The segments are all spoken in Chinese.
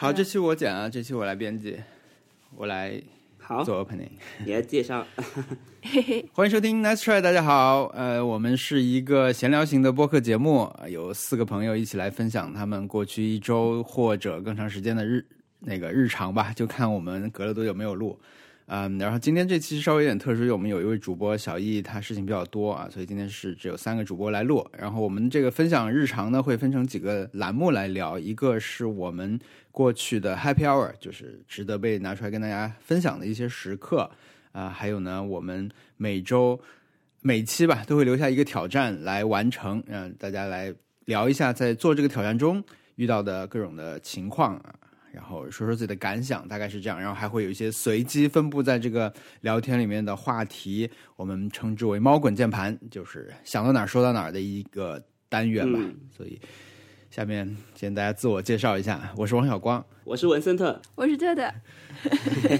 好，这期我讲啊，这期我来编辑，我来好，做 opening。你来介绍。嘿嘿，欢迎收听 Nice Try，大家好，呃，我们是一个闲聊型的播客节目，有四个朋友一起来分享他们过去一周或者更长时间的日那个日常吧，就看我们隔了多久没有录。嗯，然后今天这期稍微有点特殊，因为我们有一位主播小易，他事情比较多啊，所以今天是只有三个主播来录。然后我们这个分享日常呢，会分成几个栏目来聊，一个是我们过去的 Happy Hour，就是值得被拿出来跟大家分享的一些时刻啊、还有呢，我们每周每期吧都会留下一个挑战来完成，让大家来聊一下在做这个挑战中遇到的各种的情况啊。然后说说自己的感想，大概是这样。然后还会有一些随机分布在这个聊天里面的话题，我们称之为“猫滚键盘”，就是想到哪儿说到哪儿的一个单元吧。嗯所以，下面先大家自我介绍一下，我是王小光。我是文森特，我是特特，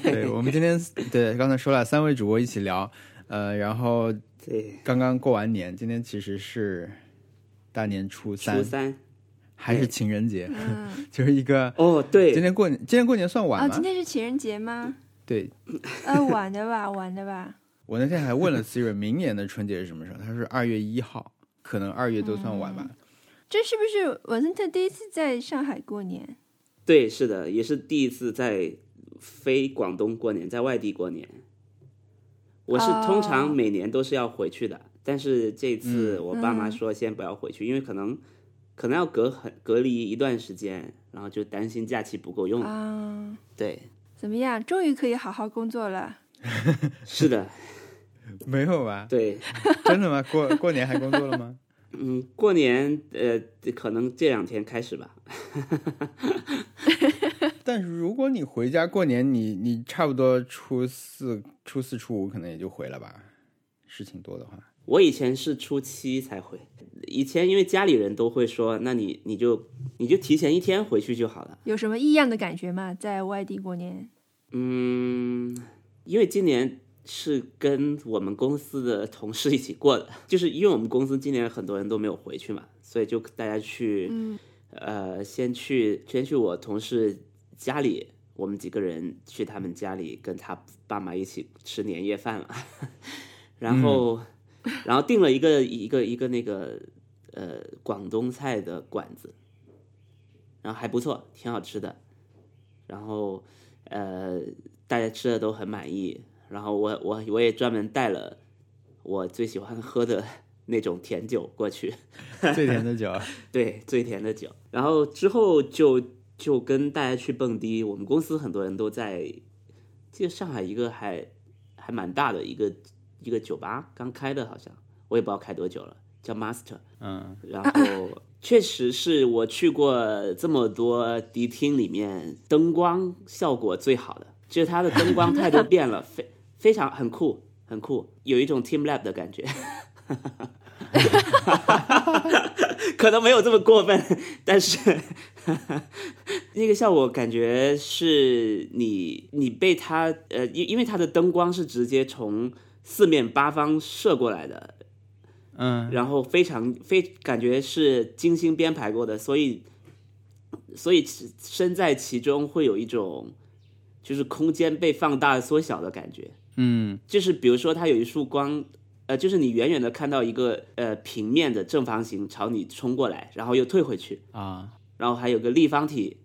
对我们今天对刚才说了三位主播一起聊，呃，然后对，刚刚过完年，今天其实是大年初三，初三。还是情人节，嗯，就是一个哦，对，今天过年，今天过年算晚哦，吗？今天是情人节吗？对，呃，晚的吧，晚的吧。我那天还问了 Siri，明年的春节是什么时候？他说二月一号，可能二月都算晚吧。这是不是文森特第一次在上海过年？对，是的，也是第一次在非广东过年，在外地过年。我是哦通常每年都是要回去的，但是这次嗯我爸妈说先不要回去，因为可能可能要隔很隔离一段时间，然后就担心假期不够用。啊，对，怎么样？终于可以好好工作了。是的，没有吧？对，真的吗？过过年还工作了吗？嗯，过年呃，可能这两天开始吧。但是如果你回家过年，你你差不多初四、初四、初五可能也就回了吧，事情多的话。我以前是初七才回，以前因为家里人都会说，那你你就你就提前一天回去就好了。有什么异样的感觉吗？在外地过年？嗯，因为今年是跟我们公司的同事一起过的，就是因为我们公司今年很多人都没有回去嘛，所以就大家去，嗯呃，先去先去我同事家里，我们几个人去他们家里跟他爸妈一起吃年夜饭了，然后、然后订了一个一个一个那个呃广东菜的馆子，然后还不错，挺好吃的，然后呃大家吃的都很满意，然后我我我也专门带了我最喜欢喝的 那种甜酒过去，最甜的酒，对，最甜的酒。然后之后就就跟大家去蹦迪，我们公司很多人都在，记得上海一个还还蛮大的一个一个酒吧刚开的，好像我也不知道开多久了，叫 Master。嗯，然后确实是我去过这么多迪厅里面灯光效果最好的，就是它的灯光态度 变了，非非常很酷，很酷，有一种 Team Lab 的感觉。可能没有这么过分，但是那个效果感觉是你你被它呃，因因为它的灯光是直接从四面八方射过来的，嗯，然后非常非感觉是精心编排过的，所以所以身在其中会有一种就是空间被放大缩小的感觉。嗯，就是比如说它有一束光，呃，就是你远远的看到一个呃平面的正方形朝你冲过来，然后又退回去，啊，然后还有个立方体，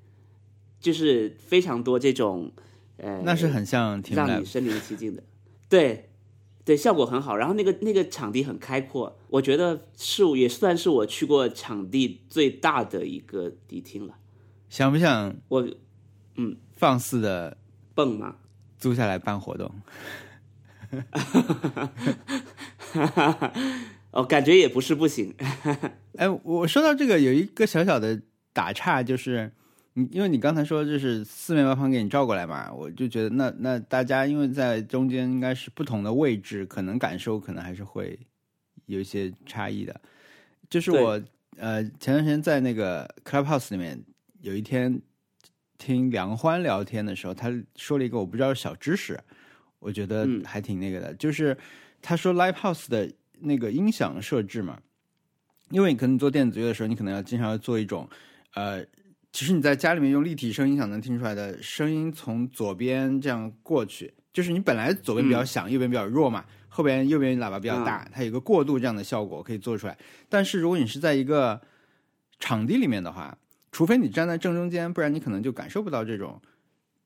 就是非常多这种呃，那是很像让你身临其境的，对，对，效果很好。然后那个那个场地很开阔，我觉得是也算是我去过场地最大的一个迪厅了。想不想我嗯放肆的蹦吗？租下来办活动？哦，感觉也不是不行。哎，我说到这个有一个小小的打岔，就是你因为你刚才说就是四面八方给你照过来嘛，我就觉得那那大家因为在中间应该是不同的位置，可能感受可能还是会有一些差异的。就是我呃前段时间在那个 Clubhouse 里面有一天听梁欢聊天的时候，他说了一个我不知道小知识，我觉得嗯还挺那个的，就是他说 Live House 的那个音响设置嘛，因为你可能做电子乐的时候，你可能要经常要做一种呃其实你在家里面用立体声音响能听出来的声音从左边这样过去，就是你本来左边比较响，右边比较弱嘛，后边右边喇叭比较大，它有个过渡这样的效果可以做出来。但是如果你是在一个场地里面的话，除非你站在正中间，不然你可能就感受不到这种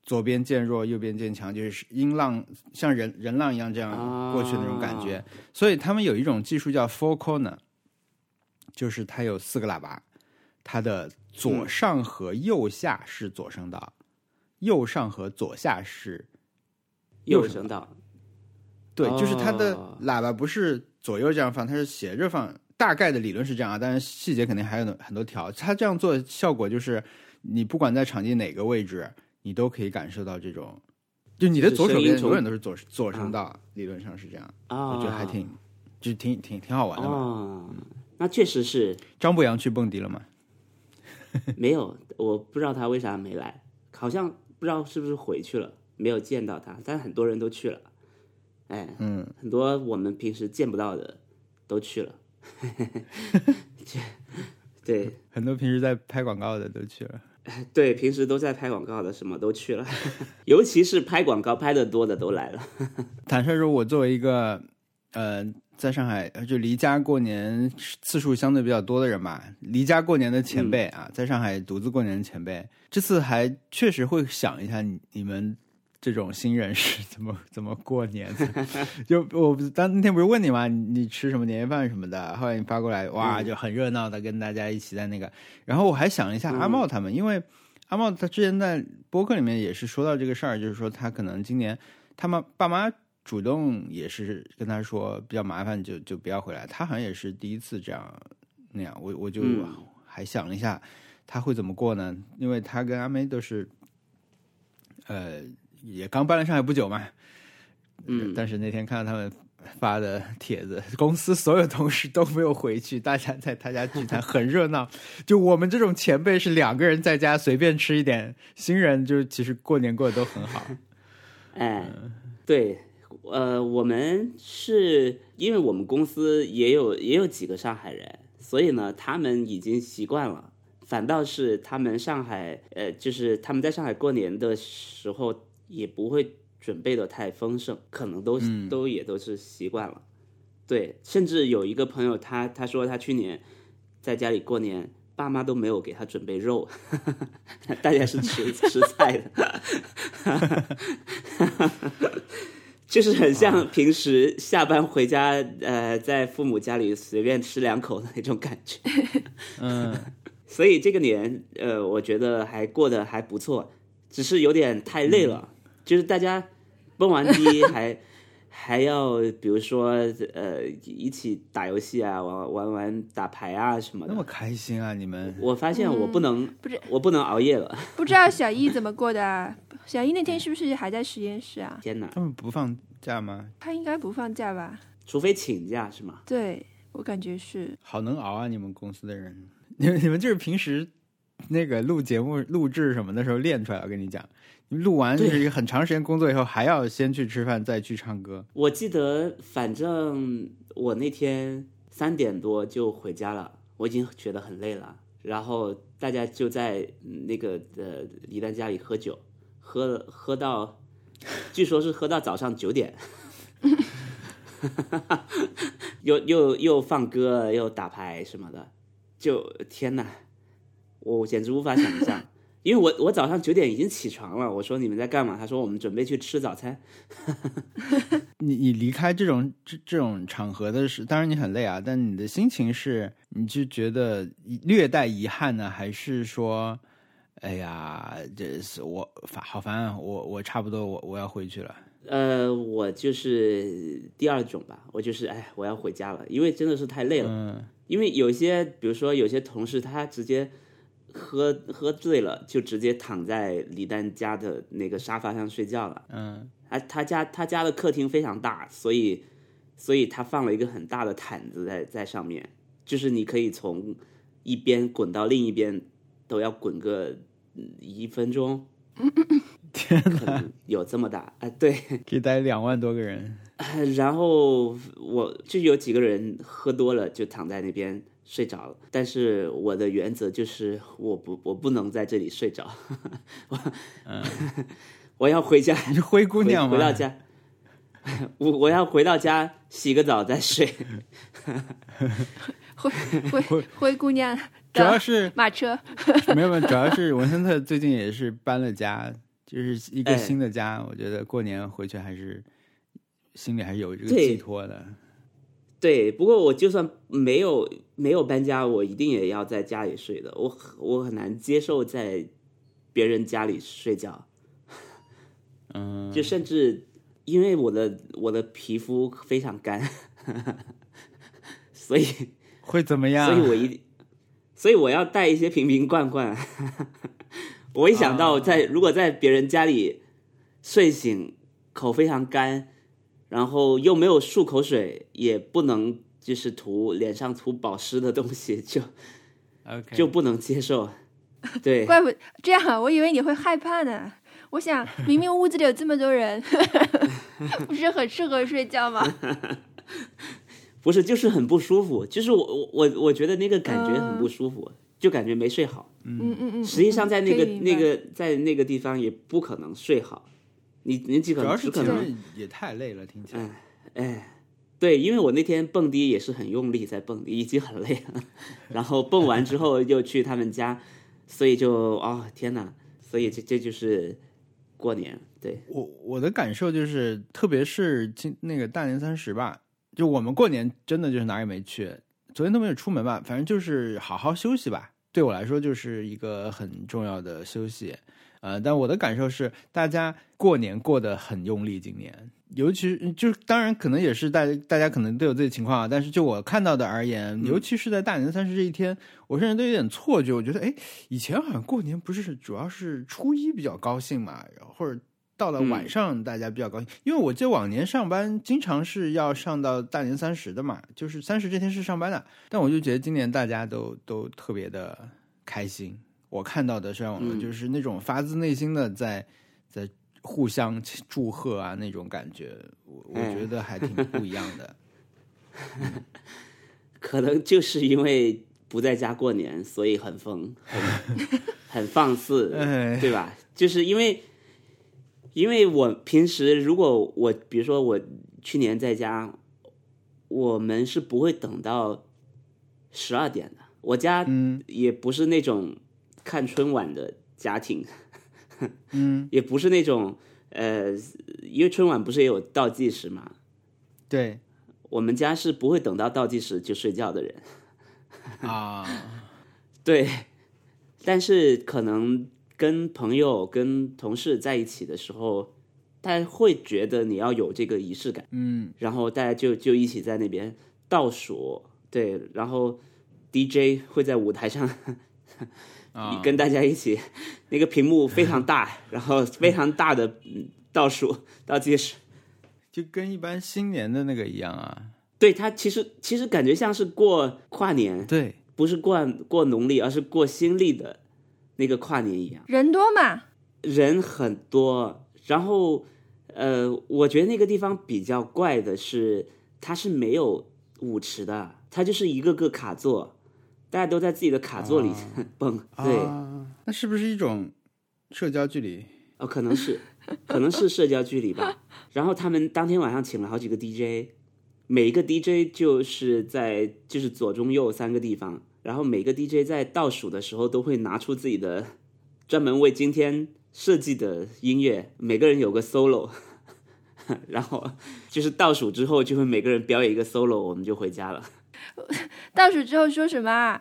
左边渐弱，右边渐强，就是音浪像人人浪一样这样过去的那种感觉。所以他们有一种技术叫 four corner，就是它有四个喇叭，它的左上和右下是左声道，右上和左下是右声道。对，就是它的哦喇叭不是左右这样放，它是斜着放。大概的理论是这样啊，但是细节肯定还有很多条。它这样做的效果就是，你不管在场地哪个位置，你都可以感受到这种，就你的左手边永远都是左左声道，理论上是这样。啊，我觉得还挺，就挺挺挺好玩的嘛。哦，那确实是张博洋去蹦迪了吗？没有，我不知道他为啥没来，好像不知道是不是回去了，没有见到他，但很多人都去了，哎，嗯，很多我们平时见不到的都去了，对。很多平时在拍广告的都去了。对，平时都在拍广告的什么都去了，尤其是拍广告拍的多的都来了，坦率说，我作为一个呃，在上海呃就离家过年次数相对比较多的人吧，离家过年的前辈啊，在上海独自过年的前辈，这次还确实会想一下你你们这种新人是怎么怎么过年的。就我当那天不是问你吗？你你吃什么年夜饭什么的，后来你发过来，哇，就很热闹的跟大家一起在那个。然后我还想了一下阿茂他们，因为阿茂他之前在播客里面也是说到这个事儿，就是说他可能今年他们爸妈主动也是跟他说比较麻烦就，就不要回来。他好像也是第一次这样那样，我我就嗯还想了一下他会怎么过呢？因为他跟阿梅都是呃也刚搬来上海不久嘛，嗯，但是那天看到他们发的帖子，公司所有同事都没有回去，大家在他家聚餐很热闹。就我们这种前辈是两个人在家随便吃一点，新人就其实过年过得都很好。哎，对，呃，我们是因为我们公司也有也有几个上海人，所以呢，他们已经习惯了。反倒是他们上海，呃，就是他们在上海过年的时候也不会准备的太丰盛，可能都、都也都是习惯了。对，甚至有一个朋友他他说他去年在家里过年，爸妈都没有给他准备肉，大家是吃 吃菜的。就是很像平时下班回家，呃，在父母家里随便吃两口的那种感觉。嗯，所以这个年，呃，我觉得还过得还不错，只是有点太累了。就是大家蹦完迪还 还要，比如说，呃，一起打游戏啊，玩玩玩打牌啊什么的那么。开心啊！你们我发现我不能，不是我不能熬夜了。不知道小易怎么过的啊？小易那天是不是还在实验室啊？天哪，他们不放假吗？他应该不放假吧？除非请假是吗？对我感觉是。好能熬啊！你们公司的人，你 们你们就是平时那个录节目、录制什么的时候练出来。我跟你讲，你录完就是一个很长时间工作以后，还要先去吃饭，再去唱歌。我记得，反正我那天三点多就回家了，我已经觉得很累了。然后大家就在嗯那个呃李诞家里喝酒，喝喝到，据说是喝到早上九点，又又又放歌又打牌什么的，就天哪，我简直无法想象。因为我我早上九点已经起床了，我说你们在干嘛？他说我们准备去吃早餐。你你离开这种这这种场合的是，当然你很累啊，但你的心情是，你就觉得略带遗憾呢，还是说，哎呀，这是我烦好烦啊，我我差不多我我要回去了。呃，我就是第二种吧，我就是哎，我要回家了，因为真的是太累了。嗯因为有些，比如说有些同事，他直接喝喝醉了，就直接躺在李诞家的那个沙发上睡觉了。嗯他他家他家的客厅非常大，所以所以他放了一个很大的毯子在在上面，就是你可以从一边滚到另一边，都要滚个嗯一分钟。天可能有这么大哎、对。可以待两万多个人。然后我就有几个人喝多了，就躺在那边睡着了。但是我的原则就是我不我不能在这里睡着，我、我要回家，你是灰姑回娘吗？回到家，我我要回到家洗个澡再睡。灰灰灰姑娘主要是马车，没有没有，主要是文森特最近也是搬了家，就是一个哎新的家。我觉得过年回去还是心里还是有这个寄托的。对，不过我就算没有没有搬家，我一定也要在家里睡的。我很我很难接受在别人家里睡觉，嗯，就甚至因为我的我的皮肤非常干，所以会怎么样？所以我一所以我要带一些瓶瓶罐罐。我一想到在、如果在别人家里睡醒，口非常干，然后又没有漱口水，也不能就是涂脸上涂保湿的东西，就 OK 就不能接受。对，怪不这样啊，我以为你会害怕呢。我想，明明屋子里有这么多人，不是很适合睡觉吗？不是就是很不舒服，就是我我我我觉得那个感觉很不舒服，就感觉没睡好。嗯嗯嗯。实际上在那个那个在那个地方也不可能睡好，你你只可主要能只可能也太累了，听起来。哎，对，因为我那天蹦迪也是很用力在蹦迪，已经很累了，然后蹦完之后又去他们家，所以就哦天哪，所以这这就是过年，对，我我的感受就是，特别是今那个大年三十吧，就我们过年真的就是哪也没去，昨天都没有出门吧，反正就是好好休息吧。对我来说就是一个很重要的休息，呃，但我的感受是，大家过年过得很用力，今年，尤其就是当然可能也是大家大家可能都有这个情况啊，但是就我看到的而言，尤其是在大年三十这一天，我甚至都有点错觉，我觉得哎，以前好像过年不是主要是初一比较高兴嘛，然后或者到了晚上大家比较高兴，因为我记得往年上班经常是要上到大年三十的嘛，就是三十这天是上班的，但我就觉得今年大家都都特别的开心。我看到的社交网络就是那种发自内心的在在互相祝贺啊那种感觉，我我哎觉得还挺不一样的。可能就是因为不在家过年，所以很疯，很很放肆，哎对吧？就是因为，因为我平时如果我比如说我去年在家，我们是不会等到十二点的。我家嗯也不是那种看春晚的家庭，嗯，也不是那种呃，因为春晚不是也有倒计时嘛，对我们家是不会等到倒计时就睡觉的人。啊，对，但是可能跟朋友、跟同事在一起的时候，大家会觉得你要有这个仪式感，嗯。然后大家就就一起在那边倒数，对，然后 DJ 会在舞台上啊，跟大家一起，那个屏幕非常大，然后非常大的嗯倒数倒计时，就跟一般新年的那个一样啊。对它其实其实感觉像是过跨年，对，不是过过农历，而是过新历的那个跨年一样。人多嘛，人很多，然后呃，我觉得那个地方比较怪的是，它是没有舞池的，它就是一个个卡座，大家都在自己的卡座里 蹦。对，啊，那是不是一种社交距离？哦，可能是，可能是社交距离吧。然后他们当天晚上请了好几个 DJ，每一个 DJ 就是在就是左中右三个地方，然后每个 DJ 在倒数的时候都会拿出自己的专门为今天设计的音乐，每个人有个 solo，然后就是倒数之后就会每个人表演一个 solo，我们就回家了。倒数之后说什么啊？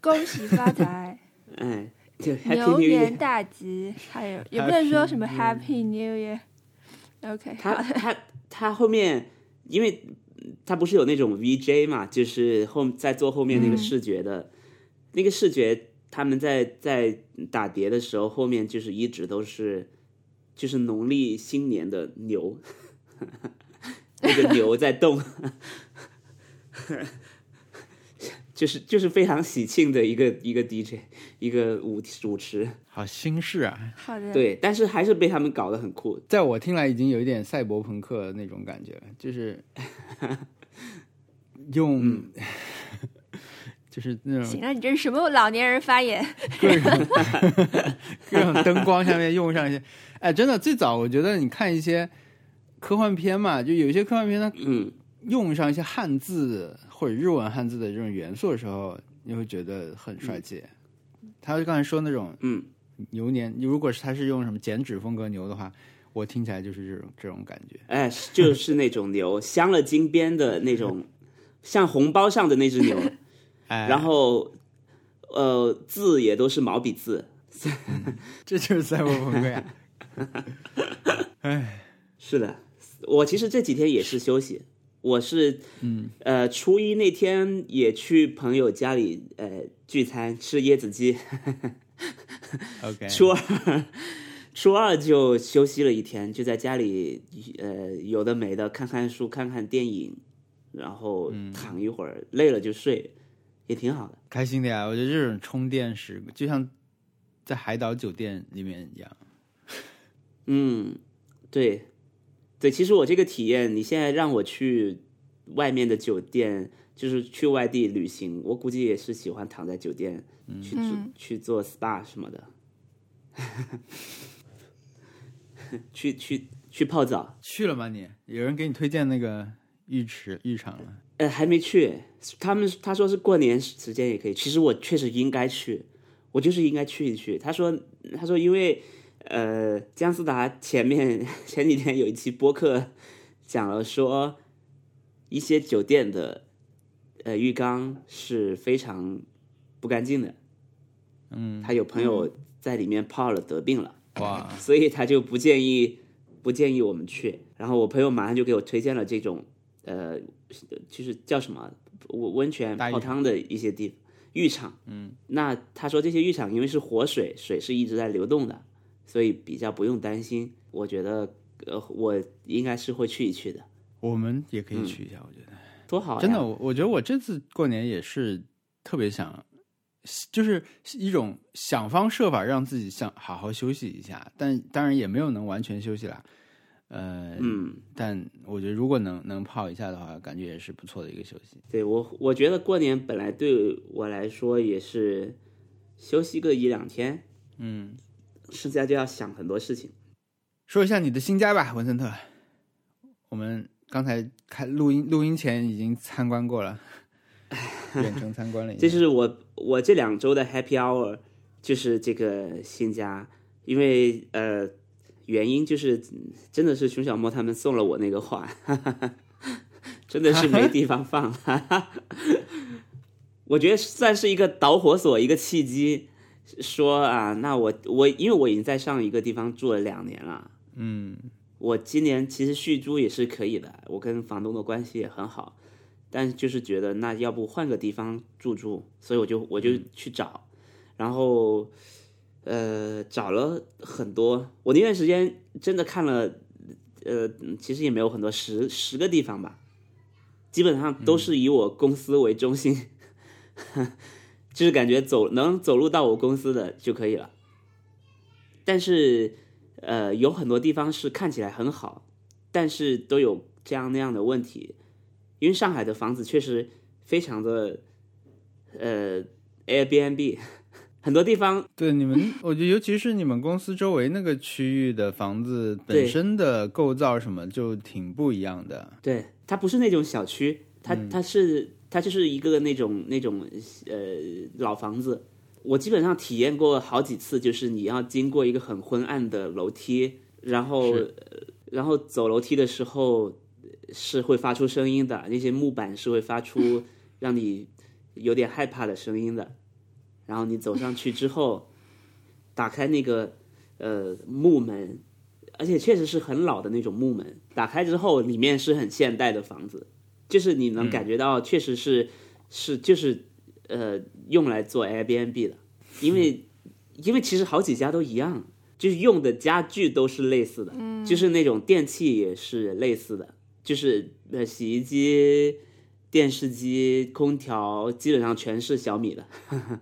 恭喜发财，哎，就牛年。大吉，还有也不能说什么 Happy Happy New Year。OK，他，他他后面，因为他不是有那种 VJ 嘛，就是后在做后面那个视觉的，那个视觉，他们在在打碟的时候，后面就是一直都是就是农历新年的牛，那个牛在动。就是就是非常喜庆的一个一个 DJ，一个舞主持，好新式啊！好的，对，但是还是被他们搞得很酷。在我听来，已经有一点赛博朋克那种感觉了，就是 用、就是那种行了，你这是什么老年人发言？各种各种灯光下面用上一些，哎，真的最早我觉得你看一些科幻片嘛，就有一些科幻片它嗯用上一些汉字或者日文汉字的这种元素的时候，你会觉得很帅气。他刚才说那种嗯，牛年，如果是他是用什么剪纸风格牛的话，我听起来就是这种这种感觉。哎，就是那种牛，镶了金边的那种，像红包上的那只牛，哎，然后呃字也都是毛笔字，这就是赛博朋克呀。哎，是的，我其实这几天也是休息，我是嗯，呃初一那天也去朋友家里呃聚餐吃椰子鸡，OK，初二初二就休息了一天，就在家里呃有的没的看看书看看电影，然后躺一会儿，累了就睡，也挺好的。开心的呀！我觉得这种充电时就像在海岛酒店里面一样。嗯，对，对，其实我这个体验，你现在让我去外面的酒店，就是去外地旅行，我估计也是喜欢躺在酒店去做、嗯去做 SPA 什么的，去去去泡澡。去了吗你？有人给你推荐那个浴池浴场了？呃，还没去，他们他说是过年时间也可以，其实我确实应该去，我就是应该去一去。他说他说因为呃姜思达前面前几天有一期播客讲了说一些酒店的呃浴缸是非常不干净的，嗯，他有朋友在里面泡了得病了。哇，所以他就不建议不建议我们去。然后我朋友马上就给我推荐了这种呃，就是叫什么温温泉泡汤的一些地浴场。嗯，那他说这些浴场因为是活水，水是一直在流动的，所以比较不用担心。我觉得呃，我应该是会去一去的，我们也可以去一下，我觉得多好！真的，我我觉得我这次过年也是特别想，就是一种想方设法让自己想好好休息一下，但当然也没有能完全休息啦。呃，嗯，但我觉得如果能能泡一下的话，感觉也是不错的一个休息。对我我觉得过年本来对我来说也是休息个一两天，嗯，剩下就要想很多事情。说一下你的新家吧，文森特。我们刚才开录音录音前已经参观过了，远程参观了一下。这是我我这两周的 Happy Hour，就是这个新家，因为呃原因就是嗯真的是熊小莫他们送了我那个画，真的是没地方放，我觉得算是一个导火索，一个契机，说啊，那我我因为我已经在上一个地方住了两年了，嗯。我今年其实续租也是可以的，我跟房东的关系也很好，但就是觉得那要不换个地方住住，所以我就我就去找，然后呃找了很多，我那段时间真的看了，呃其实也没有很多十十个地方吧，基本上都是以我公司为中心，就是感觉走能走路到我公司的就可以了，但是。呃，有很多地方是看起来很好，但是都有这样那样的问题，因为上海的房子确实非常的呃 Airbnb，很多地方对你们，我觉得尤其是你们公司周围那个区域的房子本身的构造什么就挺不一样的。对它不是那种小区，它它是它就是一个那种那种呃老房子。我基本上体验过好几次，就是你要经过一个很昏暗的楼梯，然后然后走楼梯的时候是会发出声音的，那些木板是会发出 让你有点害怕的声音的。然后你走上去之后，打开那个呃木门，而且确实是很老的那种木门，打开之后里面是很现代的房子，就是你能感觉到确实是、是就是呃用来做 Airbnb 的，因为因为其实好几家都一样，就是用的家具都是类似的，就是那种电器也是类似的，就是呃洗衣机、电视机、空调基本上全是小米的。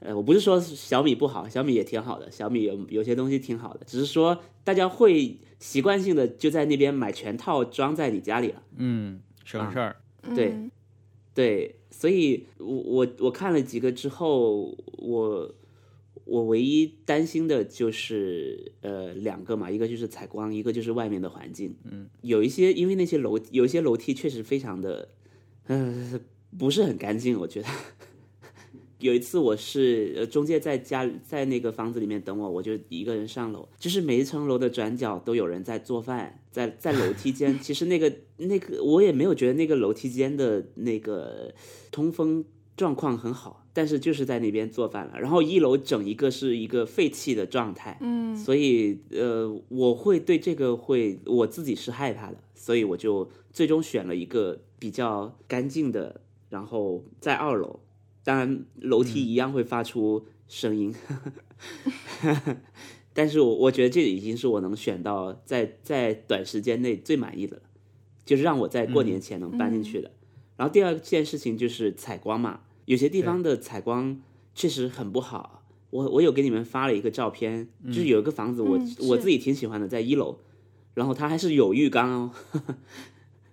呃，我不是说小米不好，小米也挺好的，小米有有些东西挺好的，只是说大家会习惯性的就在那边买全套装在你家里了。嗯，省事儿。对嗯对，所以我我我看了几个之后，我我唯一担心的就是呃两个嘛，一个就是采光，一个就是外面的环境。嗯，有一些因为那些楼有一些楼梯确实非常的，呃不是很干净，我觉得。有一次我是呃中介在家在那个房子里面等我，我就一个人上楼，就是每一层楼的转角都有人在做饭，在在楼梯间，其实那个那个我也没有觉得那个楼梯间的那个通风状况很好，但是就是在那边做饭了。然后一楼整一个是一个废弃的状态，嗯。所以呃我会对这个会我自己是害怕的，所以我就最终选了一个比较干净的，然后在二楼。当然，楼梯一样会发出声音，但是我我觉得这已经是我能选到在在短时间内最满意的了，就是让我在过年前能搬进去的。然后第二件事情就是采光嘛，有些地方的采光确实很不好。我我有给你们发了一个照片，就是有一个房子我，嗯我自己挺喜欢的，在一楼，然后它还是有浴缸哦，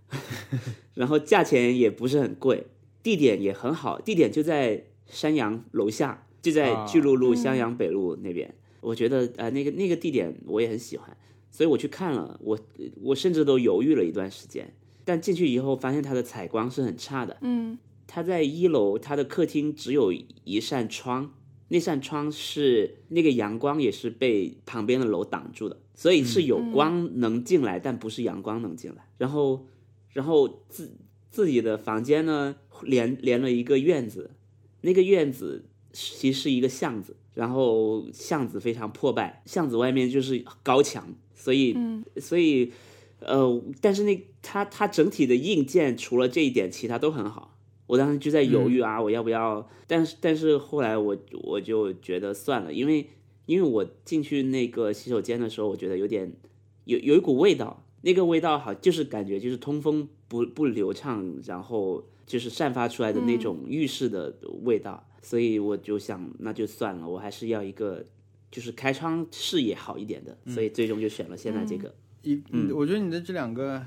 然后价钱也不是很贵，地点也很好，地点就在山阳楼下，就在啊巨鹿路、嗯襄阳北路那边。我觉得呃那个那个地点我也很喜欢，所以我去看了，我我甚至都犹豫了一段时间，但进去以后发现它的采光是很差的。嗯它在一楼，它的客厅只有一扇窗，那扇窗是那个阳光也是被旁边的楼挡住的，所以是有光能进来，但不是阳光能进来。然后，然后自自己的房间呢，连连了一个院子，那个院子其实是一个巷子，然后巷子非常破败，巷子外面就是高墙，所以嗯所以，呃，但是那它它整体的硬件除了这一点，其他都很好。我当时就在犹豫啊，我要不要？但是但是后来我我就觉得算了，因为因为我进去那个洗手间的时候，我觉得有点有有一股味道，那个味道好就是感觉就是通风不不流畅，然后就是散发出来的那种浴室的味道，所以我就想那就算了，我还是要一个就是开窗视野好一点的，所以最终就选了现在这个。一，嗯，我觉得你的这两个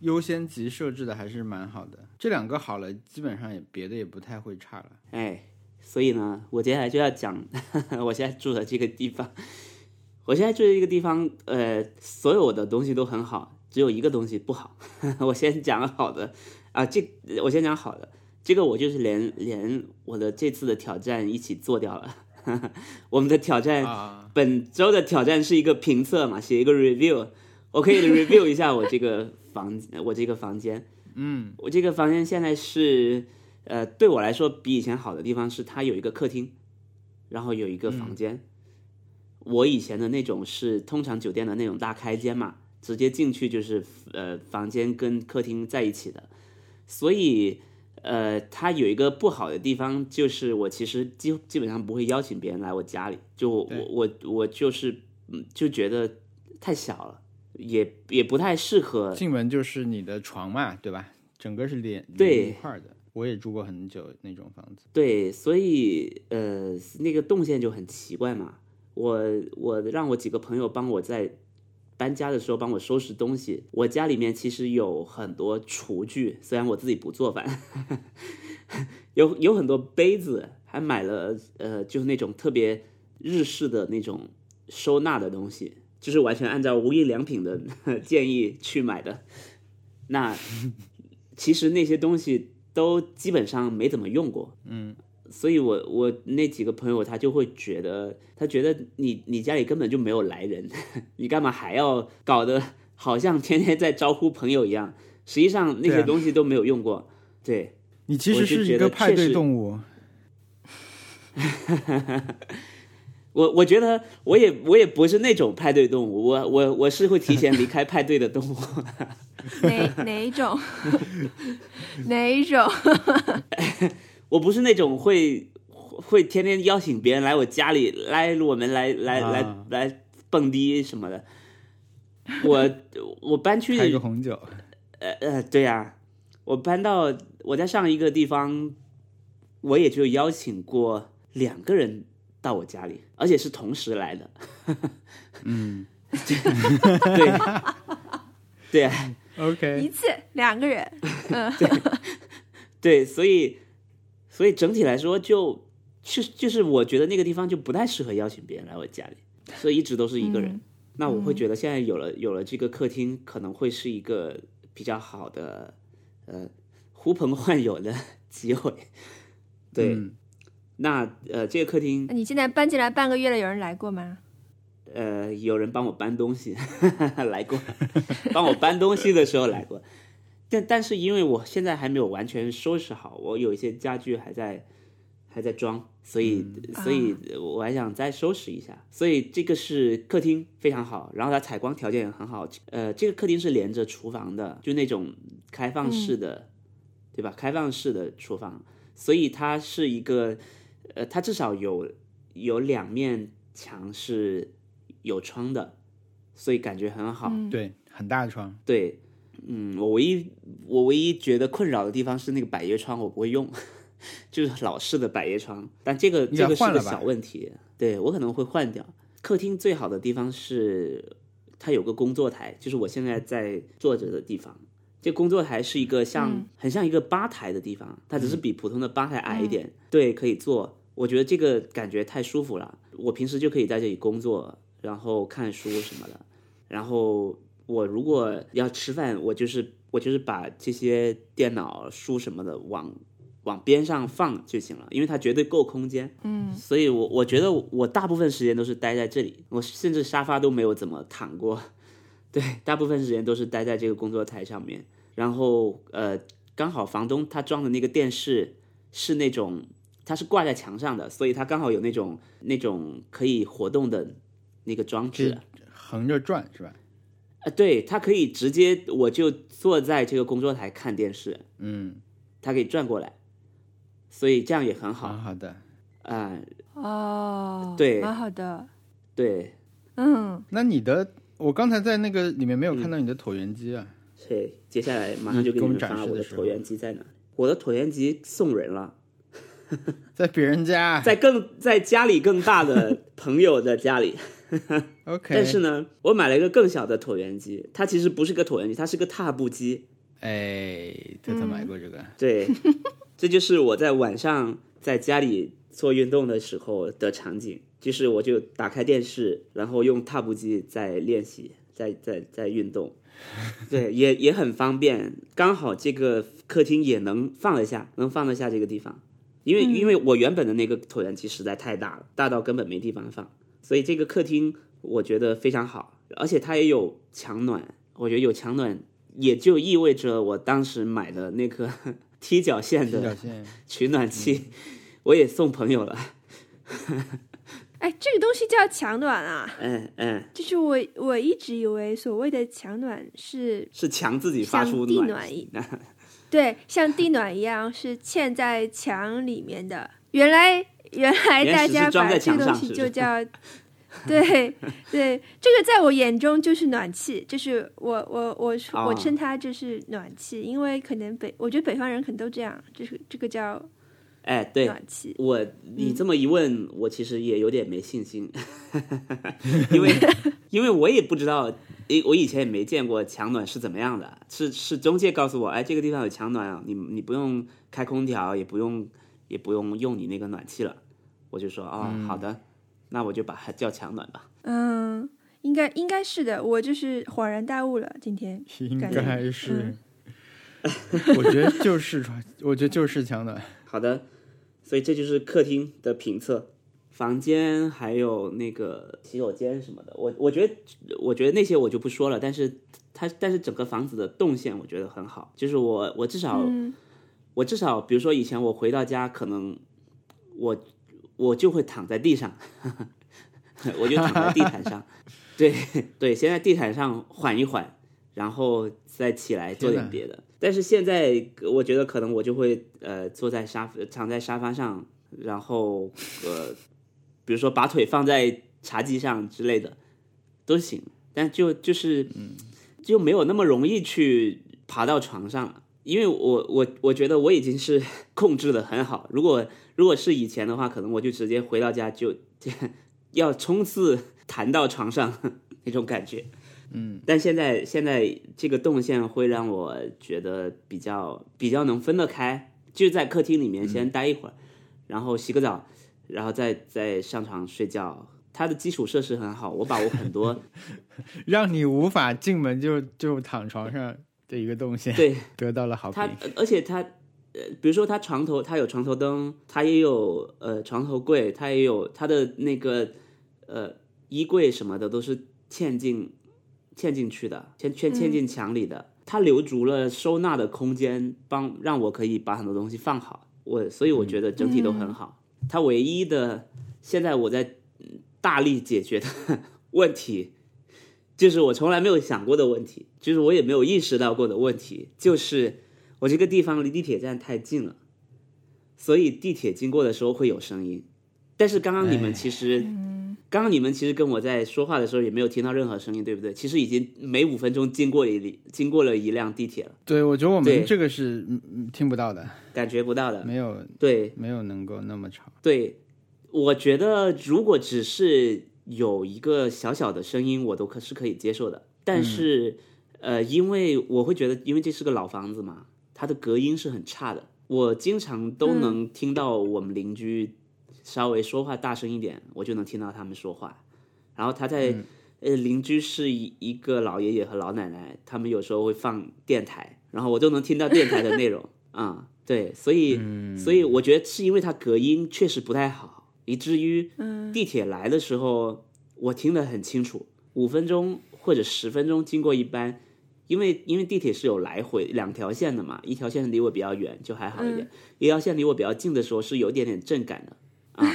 优先级设置的还是蛮好的。这两个好了，基本上也别的也不太会差了。哎，所以呢，我接下来就要讲 我现在住的这个地方。我现在住的这个地方，呃，所有的东西都很好，只有一个东西不好。我先讲好的啊，这我先讲好的，这个我就是连连我的这次的挑战一起做掉了。我们的挑战啊，本周的挑战是一个评测嘛，写一个 review，我可以 review 一下我这个房，我这个房间。嗯，我这个房间现在是，呃，对我来说比以前好的地方是它有一个客厅，然后有一个房间。我以前的那种是通常酒店的那种大开间嘛，直接进去就是呃房间跟客厅在一起的，所以呃它有一个不好的地方就是我其实基基本上不会邀请别人来我家里，就我我我我就是嗯就觉得太小了，也也不太适合进门就是你的床嘛，对吧？整个是连对连一块儿的。我也住过很久那种房子。对，所以呃，那个动线就很奇怪嘛。我我让我几个朋友帮我在搬家的时候帮我收拾东西。我家里面其实有很多厨具，虽然我自己不做饭，有有很多杯子，还买了呃，就是那种特别日式的那种收纳的东西，就是完全按照无印良品的 建议去买的。那 其实那些东西都基本上没怎么用过，嗯，所以我我那几个朋友他就会觉得，他觉得你你家里根本就没有来人，你干嘛还要搞得好像天天在招呼朋友一样？实际上那些东西都没有用过。对，你其实是觉得个派对动物。我我觉得我也我也不是那种派对动物，我我我是会提前离开派对的动物。哪哪一种？哪一种？我不是那种会会天天邀请别人来我家里来我们来来来啊来蹦迪什么的。我我搬去开个红酒，呃呃，对呀、我搬到我在上一个地方，我也就邀请过两个人到我家里，而且是同时来的。嗯 对，对，OK，一次两个人，对，所以所以整体来说就，就就是我觉得那个地方就不太适合邀请别人来我家里，所以一直都是一个人。嗯那我会觉得现在有了有了这个客厅，可能会是一个比较好的呃呼朋 唤友的机会。对，嗯那呃这个客厅那你现在搬进来半个月了，有人来过吗？呃，有人帮我搬东西 来过，帮我搬东西的时候来过，但但是因为我现在还没有完全收拾好，我有一些家具还在还在装，所以、所以我还想再收拾一下。所以这个是客厅非常好，然后它采光条件也很好。呃，这个客厅是连着厨房的，就那种开放式的，对吧？开放式的厨房，所以它是一个呃，它至少有有两面墙是有窗的，所以感觉很好。嗯对，很大的窗，对，嗯，我唯一我唯一觉得困扰的地方是那个百叶窗，我不会用，就是老式的百叶窗。但这个这个是个小问题，对我可能会换掉。客厅最好的地方是它有个工作台，就是我现在在坐着的地方。这工作台是一个像、嗯很像一个吧台的地方，它只是比普通的吧台矮一点，对，可以坐。我觉得这个感觉太舒服了，我平时就可以在这里工作，然后看书什么的。然后我如果要吃饭，我就是我就是把这些电脑、书什么的往往边上放就行了，因为它绝对够空间。嗯，所以我我觉得我大部分时间都是待在这里，我甚至沙发都没有怎么躺过。对，大部分时间都是待在这个工作台上面。然后呃，刚好房东他装的那个电视是那种它是挂在墙上的，所以它刚好有那种那种可以活动的那个装置。横着转是吧？呃，对，它可以直接我就坐在这个工作台看电视，嗯，它可以转过来，所以这样也很好好好的。啊、哦，对蛮好的，对，嗯，那你的，我刚才在那个里面没有看到你的椭圆机啊。所以接下来马上就给你们发展示我的椭圆机在哪。我的椭圆机送人了，在别人家在更在家里更大的朋友的家里。，OK，但是呢，我买了一个更小的椭圆机，它其实不是个椭圆机，它是个踏步机。哎，特特买过这个，对，这就是我在晚上在家里做运动的时候的场景，就是我就打开电视，然后用踏步机在练习，在在在运动。对，也也很方便，刚好这个客厅也能放得下，能放得下这个地方。因为、因为我原本的那个椭圆机实在太大了，大到根本没地方放，所以这个客厅我觉得非常好，而且它也有墙暖，我觉得有墙暖也就意味着我当时买的那颗 踢脚线踢脚的线，取暖器，我也送朋友了。哎，这个东西叫墙暖啊，嗯嗯，就是我我一直以为所谓的墙暖是是墙自己发出暖暖一，对，像地暖一样是嵌在墙里面的。原来原来大家把这个东西就叫，对对，这个在我眼中就是暖气，就是我我我说我哦。称它就是暖气，因为可能北我觉得北方人可能都这样，就是这个叫哎，对，暖气。我你这么一问，我其实也有点没信心，因为 因为我也不知道，诶，我以前也没见过强暖是怎么样的，是是中介告诉我，哎，这个地方有强暖啊，你你不用开空调，也不用也不用用你那个暖气了，我就说哦，好的，那我就把它叫强暖吧。嗯，应该应该是的，我就是恍然大悟了。今天 应该是。我觉得就是传，我觉得就是强暖。好的，所以这就是客厅的评测，房间还有那个洗手间什么的，我我觉得我觉得那些我就不说了，但是它但是整个房子的动线我觉得很好，就是我我至少、嗯我至少比如说以前我回到家可能我我就会躺在地上，我就躺在地毯上，对对，先在地毯上缓一缓，然后再起来做点别的。但是现在我觉得可能我就会呃坐在沙躺在沙发上，然后呃比如说把腿放在茶几上之类的都行，但就就是就没有那么容易去爬到床上了。因为我我我觉得我已经是 控制的很好，如果如果是以前的话，可能我就直接回到家就 要冲刺弹到床上那种感觉。嗯，但现在现在这个动线会让我觉得比较比较能分得开，就在客厅里面先待一会儿，然后洗个澡，然后再再上床睡觉。它的基础设施很好，我把我很多 让你无法进门就就躺床上的一个动线，对得到了好评它。，而且它呃，比如说它床头它有床头灯，它也有呃床头柜，它也有它的那个呃衣柜什么的都是嵌进嵌进去的，嵌嵌嵌进墙里的。它留足了收纳的空间，帮让我可以把很多东西放好。我所以我觉得整体都很好。它唯一的现在我在嗯大力解决的 问题，就是我从来没有想过的问题，就是我也没有意识到过的问题，就是我这个地方离地铁站太近了，所以地铁经过的时候会有声音。但是刚刚你们哎其实，刚刚你们其实跟我在说话的时候也没有听到任何声音，对不对？其实已经每五分钟经过一经过了一辆地铁了，对，我觉得我们这个是嗯嗯听不到的，感觉不到的。没有对没有能够那么吵。对，我觉得如果只是有一个小小的声音，我都可是可以接受的。但是，呃，因为我会觉得，因为这是个老房子嘛，它的隔音是很差的，我经常都能听到我们邻居稍微说话大声一点，我就能听到他们说话。然后他在、呃邻居是一一个老爷爷和老奶奶，他们有时候会放电台，然后我都能听到电台的内容啊、对，所以、所以我觉得是因为它隔音确实不太好，以至于地铁来的时候我听得很清楚，五分钟或者十分钟经过一班。因为因为地铁是有来回两条线的嘛，一条线离我比较远就还好一点，一条线离我比较近的时候是有点点震感的啊。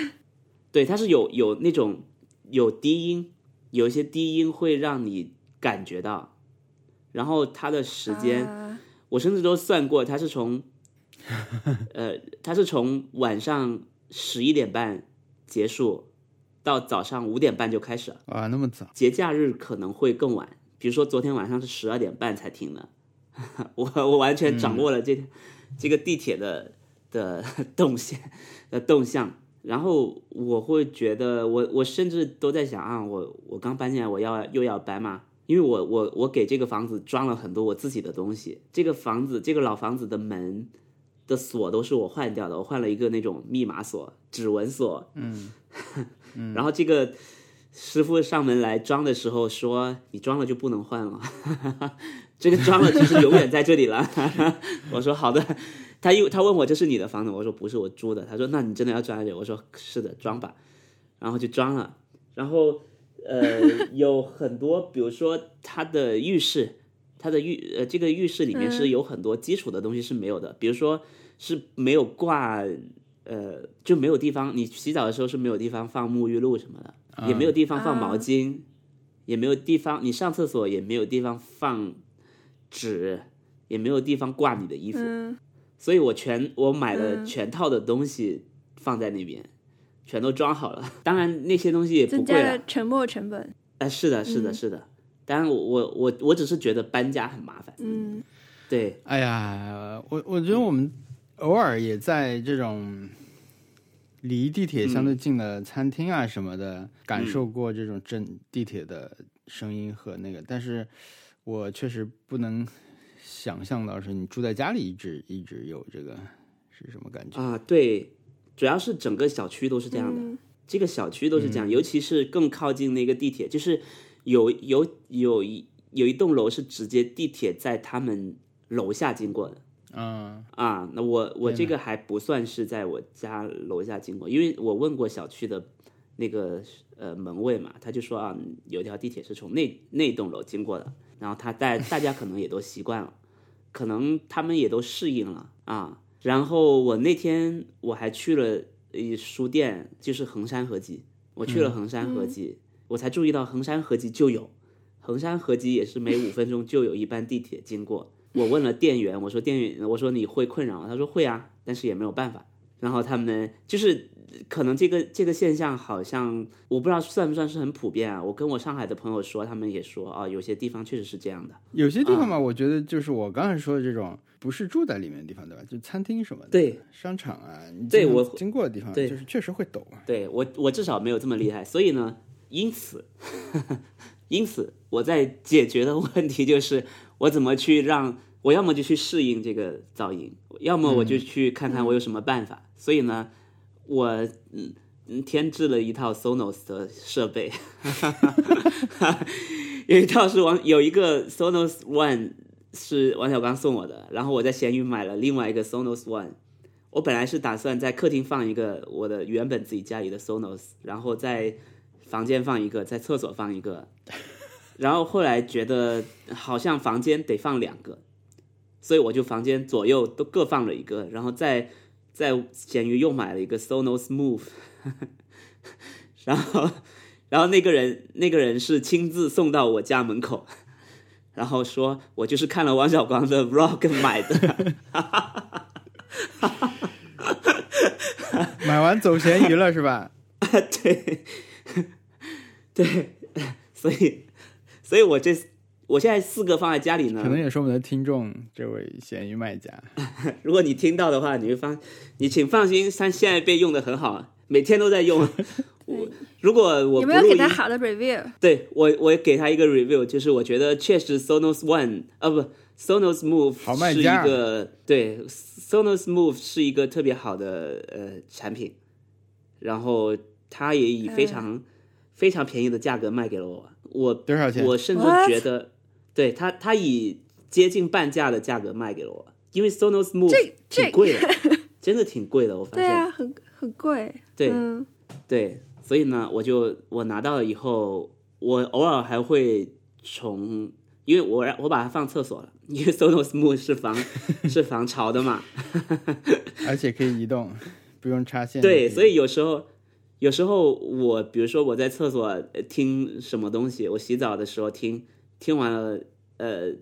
对，它是有有那种有低音，有一些低音会让你感觉到，然后它的时间，啊我甚至都算过，它是从，呃，它是从晚上十一点半结束，到早上五点半就开始了。啊，那么早，节假日可能会更晚，比如说昨天晚上是十二点半才停的，我我完全掌握了这、这个地铁的的动线的动向，然后我会觉得我我甚至都在想啊，我我刚搬进来，我要又要搬嘛。因为我我我给这个房子装了很多我自己的东西，这个房子这个老房子的门的锁都是我换掉的，我换了一个那种密码锁、指纹锁，嗯，然后这个师傅上门来装的时候说：“你装了就不能换了，这个装了就是永远在这里了。”我说：“好的。”他又他问我：“这是你的房子？”我说：“不是，我租的。”他说：“那你真的要装下去？”我说：“是的，装吧。”然后就装了。然后呃，有很多，比如说他的浴室，他的浴呃这个浴室里面是有很多基础的东西是没有的，比如说是没有挂呃就没有地方，你洗澡的时候是没有地方放沐浴露什么的。也没有地方放毛巾，也没有地方，你上厕所也没有地方放纸，也没有地方挂你的衣服，嗯所以我全我买了全套的东西放在那边，全都装好了。当然那些东西也不贵了增加了，沉没成本。哎、是的，是的，是的。当然我我我我只是觉得搬家很麻烦，嗯，对，哎呀，我我觉得我们偶尔也在这种离地铁相对近的餐厅啊什么的，感受过这种震地铁的声音和那个，但是我确实不能想象到是你住在家里一直一直有这个是什么感觉。啊，对，主要是整个小区都是这样的，嗯。这个小区都是这样，尤其是更靠近那个地铁，就是有有有一有一栋楼是直接地铁在他们楼下经过的嗯啊。那我我这个还不算是在我家楼下经过，因为我问过小区的那个呃门卫嘛，他就说啊，有一条地铁是从那那栋楼经过的，然后他大大家可能也都习惯了，可能他们也都适应了啊。然后我那天我还去了呃书店，就是衡山合集，我去了衡山合集，我才注意到衡山合集就有，衡山合集也是每五分钟就有一班地铁经过。我问了店员，我说店员，我说你会困扰吗？他说会啊，但是也没有办法。然后他们就是可能这个这个现象好像我不知道算不算是很普遍啊。我跟我上海的朋友说，他们也说啊，有些地方确实是这样的。有些地方嘛，我觉得就是我刚才说的这种，不是住在里面的地方，对吧？就餐厅什么的，对，商场啊，对我经过的地方，对就是确实会抖啊。对我我至少没有这么厉害，所以呢，因此，因此我在解决的问题就是我怎么去让我要么就去适应这个噪音，要么我就去看看我有什么办法。所以呢，我嗯嗯添置了一套 Sonos 的设备，有一套是王有一个 Sonos One 是王小刚送我的，然后我在闲鱼买了另外一个 Sonos One。我本来是打算在客厅放一个我的原本自己家里的 Sonos，然后在房间放一个，在厕所放一个，然后后来觉得好像房间得放两个，所以我就房间左右都各放了一个，然后在在闲鱼又买了一个 Sonos Move，然后然后那个人那个人是亲自送到我家门口，然后说我就是看了王小光的 Vlog 买的。买完走闲鱼了是吧？对，对，所以，所以我这我现在四个放在家里呢。可能也是我们的听众，这位咸鱼卖家。如果你听到的话，你会放，你请放心，他现在被用的很好，每天都在用。我如果我有没有给他好的 review？对我，我给他一个 review，就是我觉得确实 Sonos One 啊不 Sonos Move 是一个对 Sonos Move 是一个特别好的呃产品，然后他也以非常、非常便宜的价格卖给了我，我多少钱？我甚至觉得，对他他以接近半价的价格卖给了我，因为 Sonos Move 挺贵的，真的挺贵的，我发现对啊，很很贵，对、嗯、对，所以呢，我就我拿到了以后，我偶尔还会从。因为我我把它放厕所了，因为 Sonos Move 是防 是防潮的嘛，而且可以移动，不用插线。对，所以有时候有时候我比如说我在厕所听什么东西，我洗澡的时候听，听完了，呃，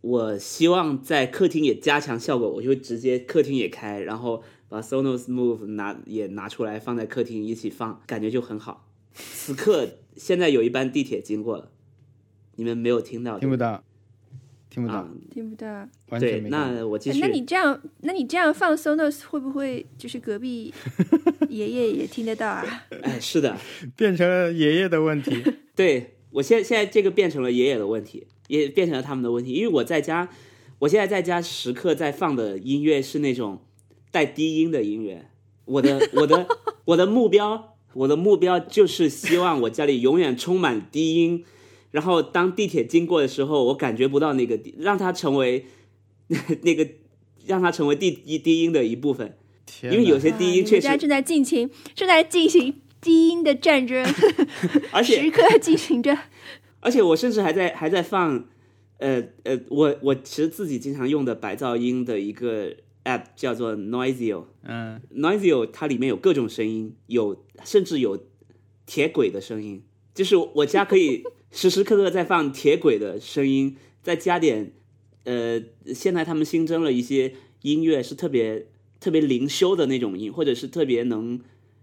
我希望在客厅也加强效果，我就直接客厅也开，然后把 Sonos Move 拿也拿出来放在客厅一起放，感觉就很好。此刻现在有一班地铁经过了。你们没有听到？听不到，听不到，啊、听不到。完全对，没。那我继续。那你这样，那你这样放 Sonos 会不会就是隔壁 爷爷也听得到啊？哎，是的，变成了爷爷的问题。对我现现在这个变成了爷爷的问题，也变成了他们的问题。因为我在家，我现在在家时刻在放的音乐是那种带低音的音乐。我的 我的我的目标，我的目标就是希望我家里永远充满低音。然后当地铁经过的时候，我感觉不到那个低，让它成为 那个，让它成为低低低音的一部分。因为有些低音确实、啊、正在进行正在进行低音的战争，而且时刻进行着。而且我甚至还在还在放，呃呃，我我其实自己经常用的白噪音的一个 app 叫做 Noisio，嗯，Noisio 它里面有各种声音，有甚至有铁轨的声音，就是我家可以。时时刻刻在放铁轨的声音，再加点，呃，现在他们新增了一些音乐，是特别特别灵修的那种音，或者是特别能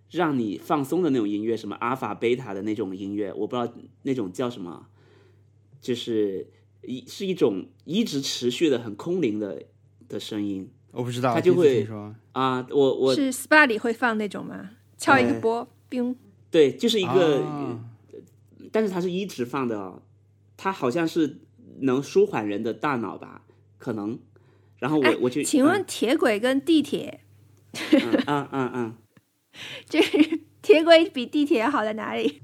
让你放松的那种音乐，什么阿法、贝塔的那种音乐，我不知道那种叫什么，就是一是一种一直持续的很空灵的的声音。我不知道，他就会啊，我我是 SPA 里会放那种吗？敲一个波，冰、呃。对，就是一个。啊但是它是一直放的哦，它好像是能舒缓人的大脑吧？可能。然后我、哎、我就请问铁轨跟地铁，嗯嗯嗯嗯，就是 铁轨比地铁好在哪里？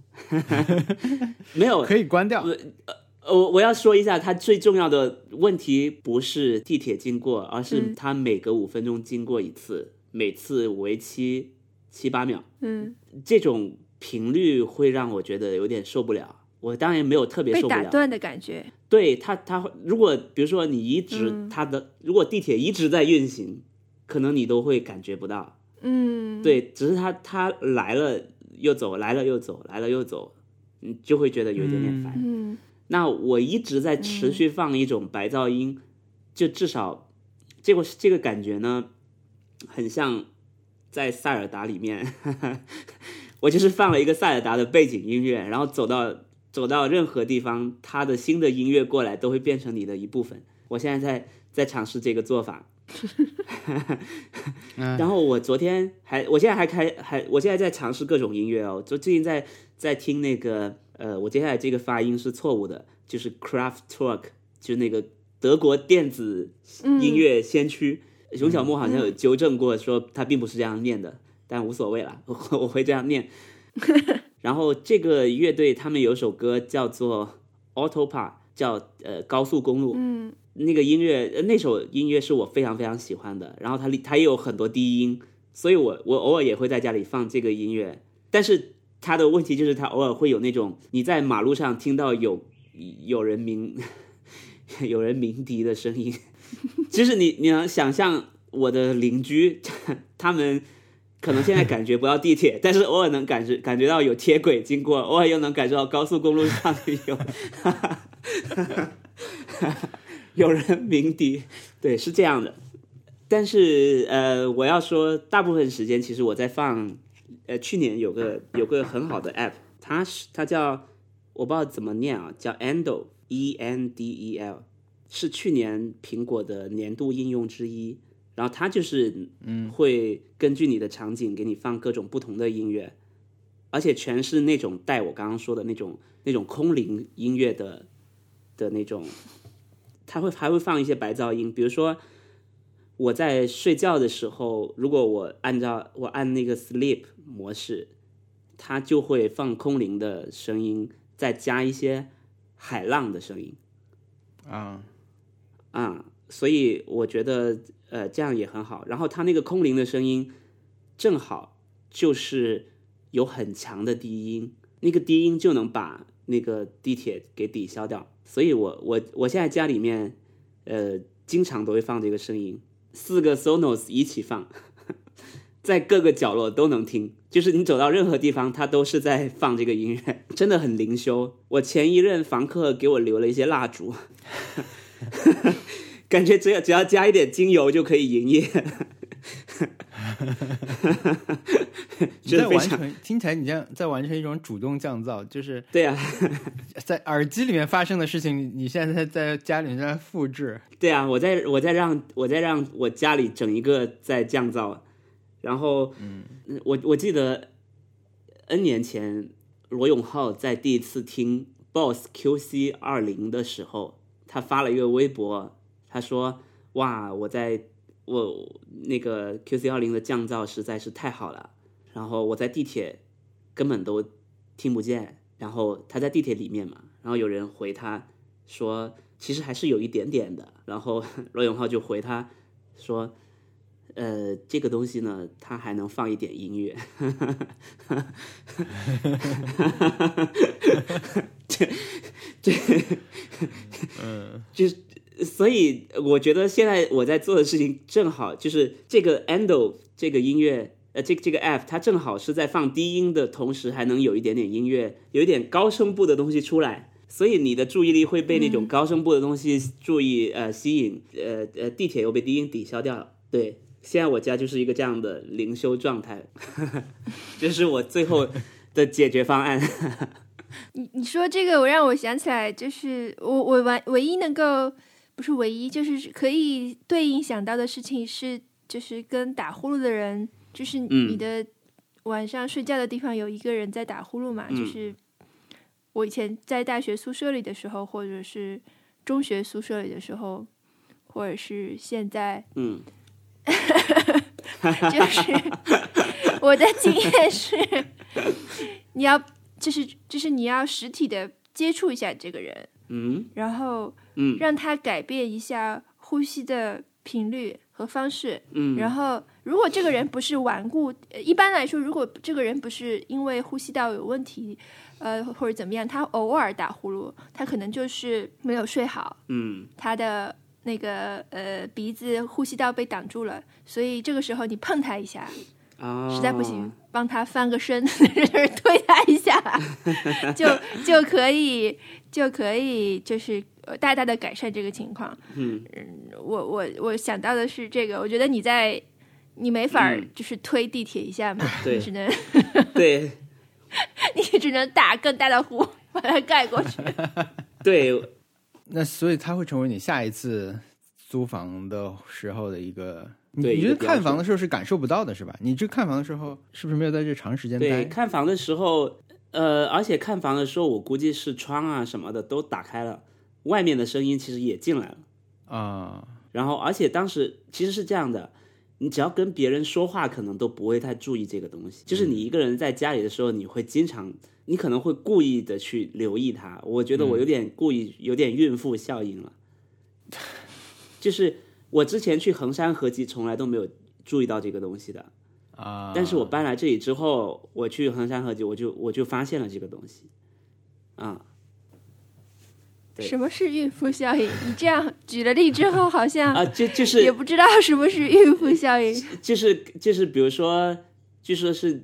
没有，可以关掉。呃，我我要说一下，它最重要的问题不是地铁经过，而是它每隔五分钟经过一次，嗯、每次为期七八秒。嗯，这种。频率会让我觉得有点受不了，我当然没有特别受不了。被打断的感觉。对他，他如果比如说你一直、嗯、他的，如果地铁一直在运行，可能你都会感觉不到。嗯，对，只是他他来了又走，来了又走，来了又走，你就会觉得有一点点烦。嗯，那我一直在持续放一种白噪音，嗯、就至少这个这个感觉呢，很像在塞尔达里面。我就是放了一个塞尔达的背景音乐，然后走到走到任何地方，它的新的音乐过来都会变成你的一部分。我现在在在尝试这个做法，然后我昨天还，我现在还开还，我现在在尝试各种音乐哦。就最近在在听那个呃，我接下来这个发音是错误的，就是 Kraftwerk，就那个德国电子嗯音乐先驱。熊小莫好像有纠正过，说他并不是这样念的，但无所谓了，我 我会这样念。然后这个乐队他们有首歌叫做《Autopa》，叫呃高速公路。嗯那个音乐，呃那首音乐是我非常非常喜欢的。然后它里它也有很多低音，所以我我偶尔也会在家里放这个音乐。但是它的问题就是它偶尔会有那种你在马路上听到有有人鸣 有人鸣笛的声音，就是你你能想象我的邻居他们。可能现在感觉不到地铁，但是偶尔能感觉感觉到有铁轨经过，偶尔又能感受到高速公路上有 有人鸣笛，对，是这样的。但是呃，我要说，大部分时间其实我在放，呃，去年有个有个很好的 app，它是它叫我不知道怎么念啊，叫 Endel E N D E L，是去年苹果的年度应用之一。然后它就是嗯，会根据你的场景给你放各种不同的音乐，而且全是那种带我刚刚说的那种那种空灵音乐的的那种。它会还会放一些白噪音，比如说我在睡觉的时候，如果我按照我按那个 sleep 模式，它就会放空灵的声音，再加一些海浪的声音。啊。啊，所以我觉得呃这样也很好。然后它那个空灵的声音正好就是有很强的低音，那个低音就能把那个地铁给抵消掉。所以我我我现在家里面，呃，经常都会放这个声音，四个 Sonos 一起放，在各个角落都能听，就是你走到任何地方，它都是在放这个音乐，真的很灵修。我前一任房客给我留了一些蜡烛，感觉只要只要加一点精油就可以营业。你在完成，听起来你这样在完成一种主动降噪，就是对啊，在耳机里面发生的事情，你现在在家里面在复制。对啊，我在我在让我在让我家里整一个在降噪，然后，嗯，我我记得 N 年前罗永浩在第一次听 BOSS QC 二零的时候，他发了一个微博，他说：“哇，我在。”我那个 QC 幺零的降噪实在是太好了，然后我在地铁根本都听不见，然后他在地铁里面嘛，然后有人回他说其实还是有一点点的，然后 罗永浩就回他说，呃，这个东西呢，它还能放一点音乐，这 这，嗯，就是。所以我觉得现在我在做的事情正好就是这个 Endo 这个音乐，呃，这个这个 app 它正好是在放低音的同时，还能有一点点音乐，有一点高声部的东西出来，所以你的注意力会被那种高声部的东西注意呃吸引，呃呃，地铁又被低音抵消掉了。对，现在我家就是一个这样的灵修状态，这是我最后的解决方案。你你说这个，我让我想起来，就是我我完唯一能够。不是唯一，就是可以对应想到的事情是，就是跟打呼噜的人，就是你的晚上睡觉的地方有一个人在打呼噜嘛。就是我以前在大学宿舍里的时候，或者是中学宿舍里的时候，或者是现在，嗯，就是 我的经验是，你要就是就是你要实体的接触一下这个人，嗯，然后。嗯，让他改变一下呼吸的频率和方式。嗯，然后如果这个人不是顽固，一般来说，如果这个人不是因为呼吸道有问题，呃，或者怎么样，他偶尔打呼噜，他可能就是没有睡好。嗯，他的那个呃鼻子呼吸道被挡住了，所以这个时候你碰他一下，啊，实在不行，帮他翻个身，就 是推他一下，就就可以就可以就是。呃，大大的改善这个情况。嗯，我我我想到的是这个，我觉得你在你没法就是推地铁一下嘛，对，只能对，你只能打更大的呼把它盖过去。对，那所以它会成为你下一次租房的时候的一个，你觉得看房的时候是感受不到的是吧？你这看房的时候是不是没有在这长时间待？看房的时候，呃，而且看房的时候，我估计是窗啊什么的都打开了。外面的声音其实也进来了，啊，然后，而且当时其实是这样的，你只要跟别人说话，可能都不会太注意这个东西。就是你一个人在家里的时候，你会经常，你可能会故意的去留意它。我觉得我有点故意，有点孕妇效应了。就是我之前去衡山合集，从来都没有注意到这个东西的。啊！但是我搬来这里之后，我去衡山合集，我就我就发现了这个东西。啊，对什么是孕妇效应？你这样举了例之后，好像啊，就就是也不知道什么是孕妇效应。就 是就是，比如说，据说是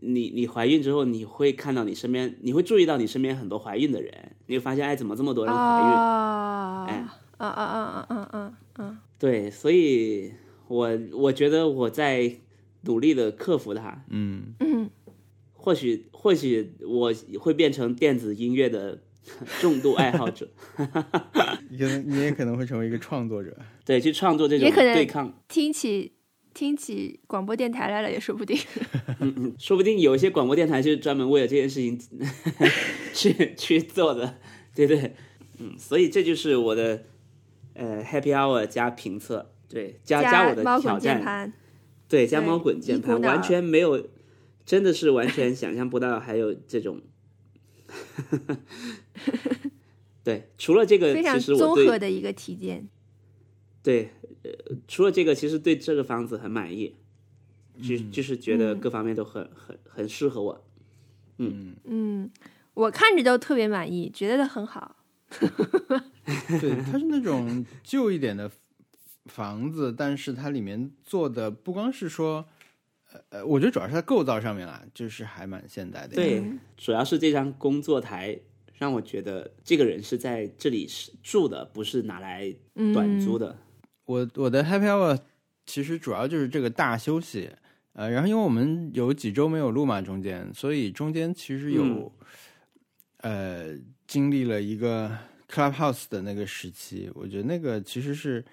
你你怀孕之后，你会看到你身边，你会注意到你身边很多怀孕的人，你会发现，哎，怎么这么多人怀孕？啊哎啊啊啊啊啊啊啊！对，所以我我觉得我在努力的克服它，嗯，嗯，或许或许我会变成电子音乐的 重度爱好者，你可能你也可能会成为一个创作者。对，去创作这种也可能对抗，听起听起广播电台来了也说不定。嗯说不定有一些广播电台就是专门为了这件事情去去做的，对对，嗯，所以这就是我的呃 Happy Hour 加评测，对，加加我的猫挑战，滚键盘，对，加猫滚键盘，完全没有，真的是完全想象不到还有这种，对，除了这个，非常其实我对综合的一个体检。对，呃，除了这个，其实对这个房子很满意，就就是觉得嗯各方面都很很很适合我。嗯嗯，我看着都特别满意，觉得很好。对，它是那种旧一点的房子，但是它里面做的不光是说，呃呃，我觉得主要是在构造上面啦，就是还蛮现代的。对，嗯主要是这张工作台让我觉得这个人是在这里是住的，不是拿来短租的。我我的 Happy Hour 其实主要就是这个大休息，呃，然后因为我们有几周没有录嘛，中间，所以中间其实有、嗯。呃经历了一个 Clubhouse 的那个时期，我觉得那个其实是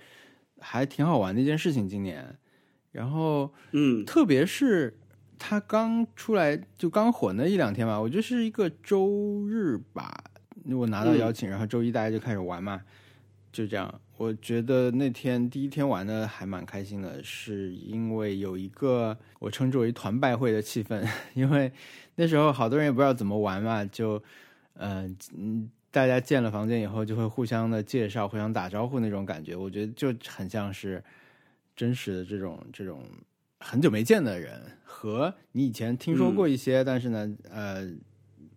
还挺好玩的一件事情，今年，然后嗯。特别是他刚出来就刚火那一两天吧，我觉得是一个周日吧，我拿到邀请，然后周一大家就开始玩嘛，就这样。我觉得那天第一天玩的还蛮开心的，是因为有一个我称之为团拜会的气氛，因为那时候好多人也不知道怎么玩嘛，就嗯嗯，大家建了房间以后就会互相的介绍、互相打招呼那种感觉，我觉得就很像是真实的这种这种很久没见的人，和你以前听说过一些，但是呢，呃，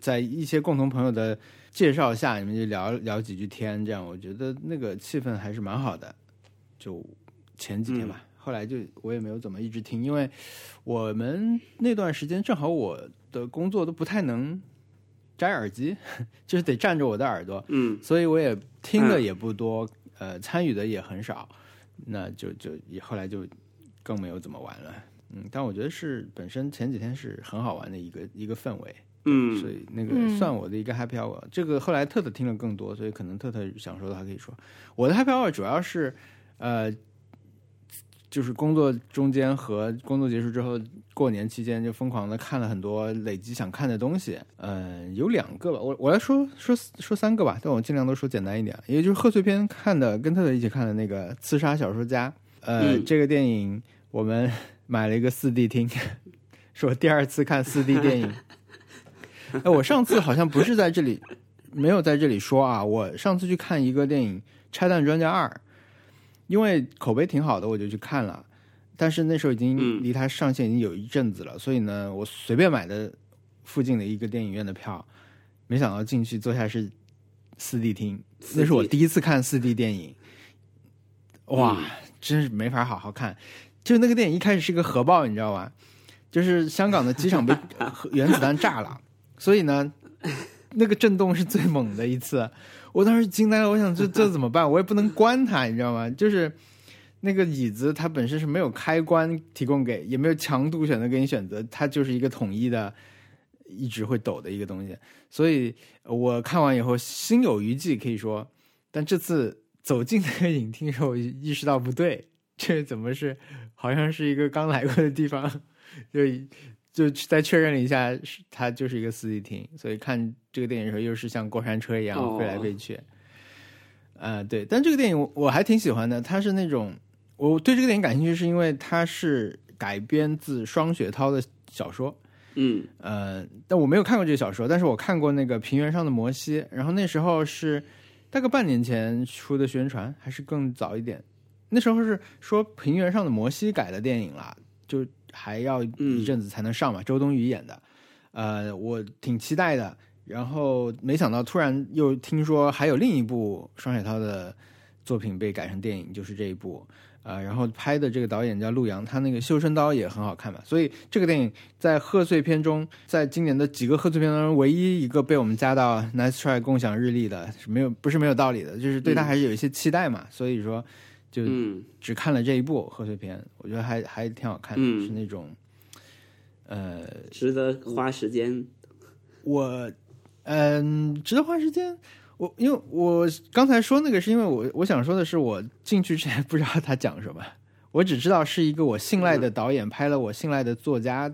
在一些共同朋友的介绍下，你们就聊聊几句天，这样我觉得那个气氛还是蛮好的。就前几天吧，后来就我也没有怎么一直听，因为我们那段时间正好我的工作都不太能摘耳机，就是得占着我的耳朵，嗯。所以我也听的也不多，呃，参与的也很少，那就就也后来就更没有怎么玩了。嗯，但我觉得是本身前几天是很好玩的一个一个氛围，嗯所嗯以那个嗯算我的一个 happy hour。这个后来特特听了更多，所以可能特特想说的还可以说。我的 happy hour 主要是呃，就是工作中间和工作结束之后，过年期间就疯狂的看了很多累积想看的东西。嗯、有两个吧，我我来说说说三个吧，但我尽量都说简单一点。也就是贺岁片看的，跟特特一起看的那个《刺杀小说家》。呃，嗯这个电影我们 买了一个四 D 厅，是我第二次看四 D 电影。哎，我上次好像不是在这里，没有在这里说啊。我上次去看一个电影《拆弹专家二》，因为口碑挺好的，我就去看了。但是那时候已经嗯离它上线已经有一阵子了，所以呢，我随便买的附近的一个电影院的票，没想到进去坐下是四 D 厅，那是我第一次看四 D 电影，哇，嗯真是没法好好看。就那个电影一开始是个核爆，你知道吧？就是香港的机场被核 原子弹炸了，所以呢，那个震动是最猛的一次。我当时惊呆了，我想这 这怎么办？我也不能关它，你知道吗？就是那个椅子它本身是没有开关提供给，也没有强度选择给你选择，它就是一个统一的，一直会抖的一个东西。所以我看完以后心有余悸，可以说，但这次走进那个影厅的时候，我意识到不对，这怎么是好像是一个刚来过的地方，就就再确认了一下，是它就是一个四 D 厅，所以看这个电影的时候又是像过山车一样哦飞来飞去。呃，对，但这个电影我我还挺喜欢的，它是那种我对这个电影感兴趣，是因为它是改编自双雪涛的小说。嗯呃，但我没有看过这个小说，但是我看过那个《平原上的摩西》，然后那时候是大概半年前出的宣传，还是更早一点。那时候是说《平原上的摩西》改的电影啦，就还要一阵子才能上嘛，周冬雨演的。呃，我挺期待的。然后没想到突然又听说还有另一部双雪涛的作品被改成电影，就是这一部。呃，然后拍的这个导演叫陆阳，他那个《绣春刀》也很好看嘛，所以这个电影在贺岁片中，在今年的几个贺岁片当中，唯一一个被我们加到 Nice Try 共享日历的，是没有不是没有道理的，就是对他还是有一些期待嘛，所以说就只看了这一部贺岁片，我觉得还还挺好看的，是那种呃值得花时间。我嗯，值得花时间。我因为我刚才说那个是因为我我想说的是我进去之前不知道他讲什么，我只知道是一个我信赖的导演拍了我信赖的作家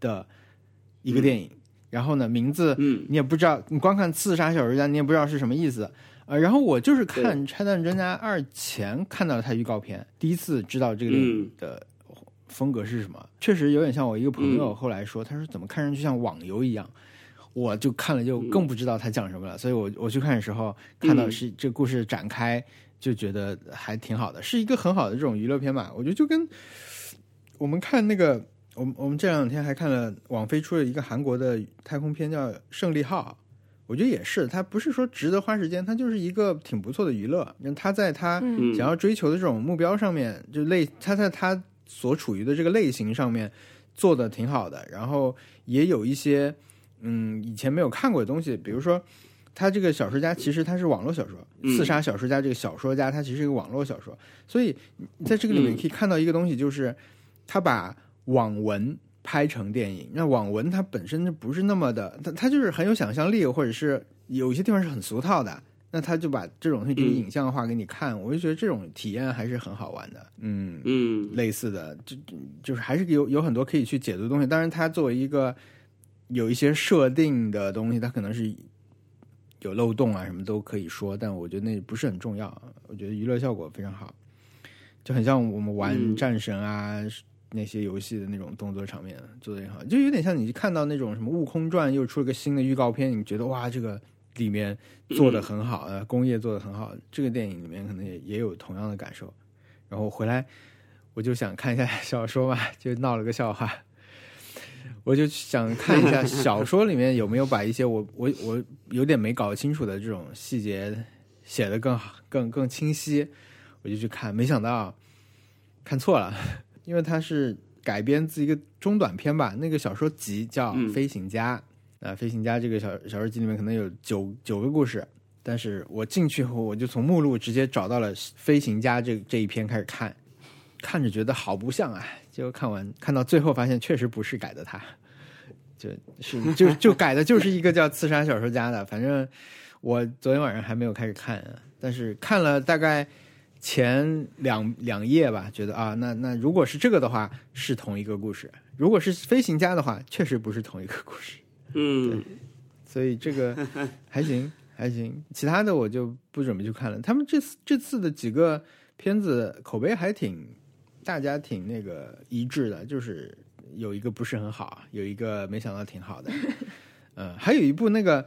的一个电影，然后呢名字嗯。你也不知道，你光看《刺杀小说家》你也不知道是什么意思，呃，然后我就是看《拆弹专家二》前看到他预告片，第一次知道这个电影的风格是什么，确实有点像我一个朋友后来说，他说怎么看上去像网游一样。我就看了，就更不知道他讲什么了。所以我我去看的时候，看到是这故事展开，就觉得还挺好的，是一个很好的这种娱乐片吧。我觉得就跟我们看那个，我们我们这两天还看了网飞出了一个韩国的太空片叫《胜利号》，我觉得也是，它不是说值得花时间，它就是一个挺不错的娱乐。他在他想要追求的这种目标上面，就类他在他所处于的这个类型上面做的挺好的，然后也有一些。嗯，以前没有看过的东西，比如说，他这个小说家其实他是网络小说，《刺杀小说家》这个小说家他其实是一个网络小说，所以在这个里面可以看到一个东西，就是他把网文拍成电影。那网文它本身就不是那么的，它它就是很有想象力，或者是有一些地方是很俗套的，那他就把这种东西给影像化给你看，我就觉得这种体验还是很好玩的。嗯嗯，类似的，就就是还是有有很多可以去解读的东西。当然，他作为一个。有一些设定的东西，它可能是有漏洞啊，什么都可以说，但我觉得那不是很重要。我觉得娱乐效果非常好，就很像我们玩战神啊那些游戏的那种动作场面做的也好，就有点像你看到那种什么《悟空传》又出了个新的预告片，你觉得哇，这个里面做的很好，呃，工业做的很好。这个电影里面可能也也有同样的感受。然后回来我就想看一下小说嘛，就闹了个笑话。我就想看一下小说里面有没有把一些我我我有点没搞清楚的这种细节写的更好、更更清晰，我就去看，没想到看错了，因为它是改编自一个中短篇吧，那个小说集叫《飞行家》啊，《飞行家》这个小小说集里面可能有九九个故事，但是我进去后我就从目录直接找到了《飞行家》这这一篇开始看。看着觉得好不像啊，结果看完看到最后发现确实不是改的，他 就是就就改的就是一个叫刺杀小说家的。反正我昨天晚上还没有开始看，但是看了大概前两两页吧，觉得啊，那那如果是这个的话是同一个故事，如果是飞行家的话，确实不是同一个故事。嗯，所以这个还行还行，其他的我就不准备去看了。他们这次这次的几个片子口碑还挺。大家挺那个一致的，就是有一个不是很好，有一个没想到挺好的，嗯，还有一部那个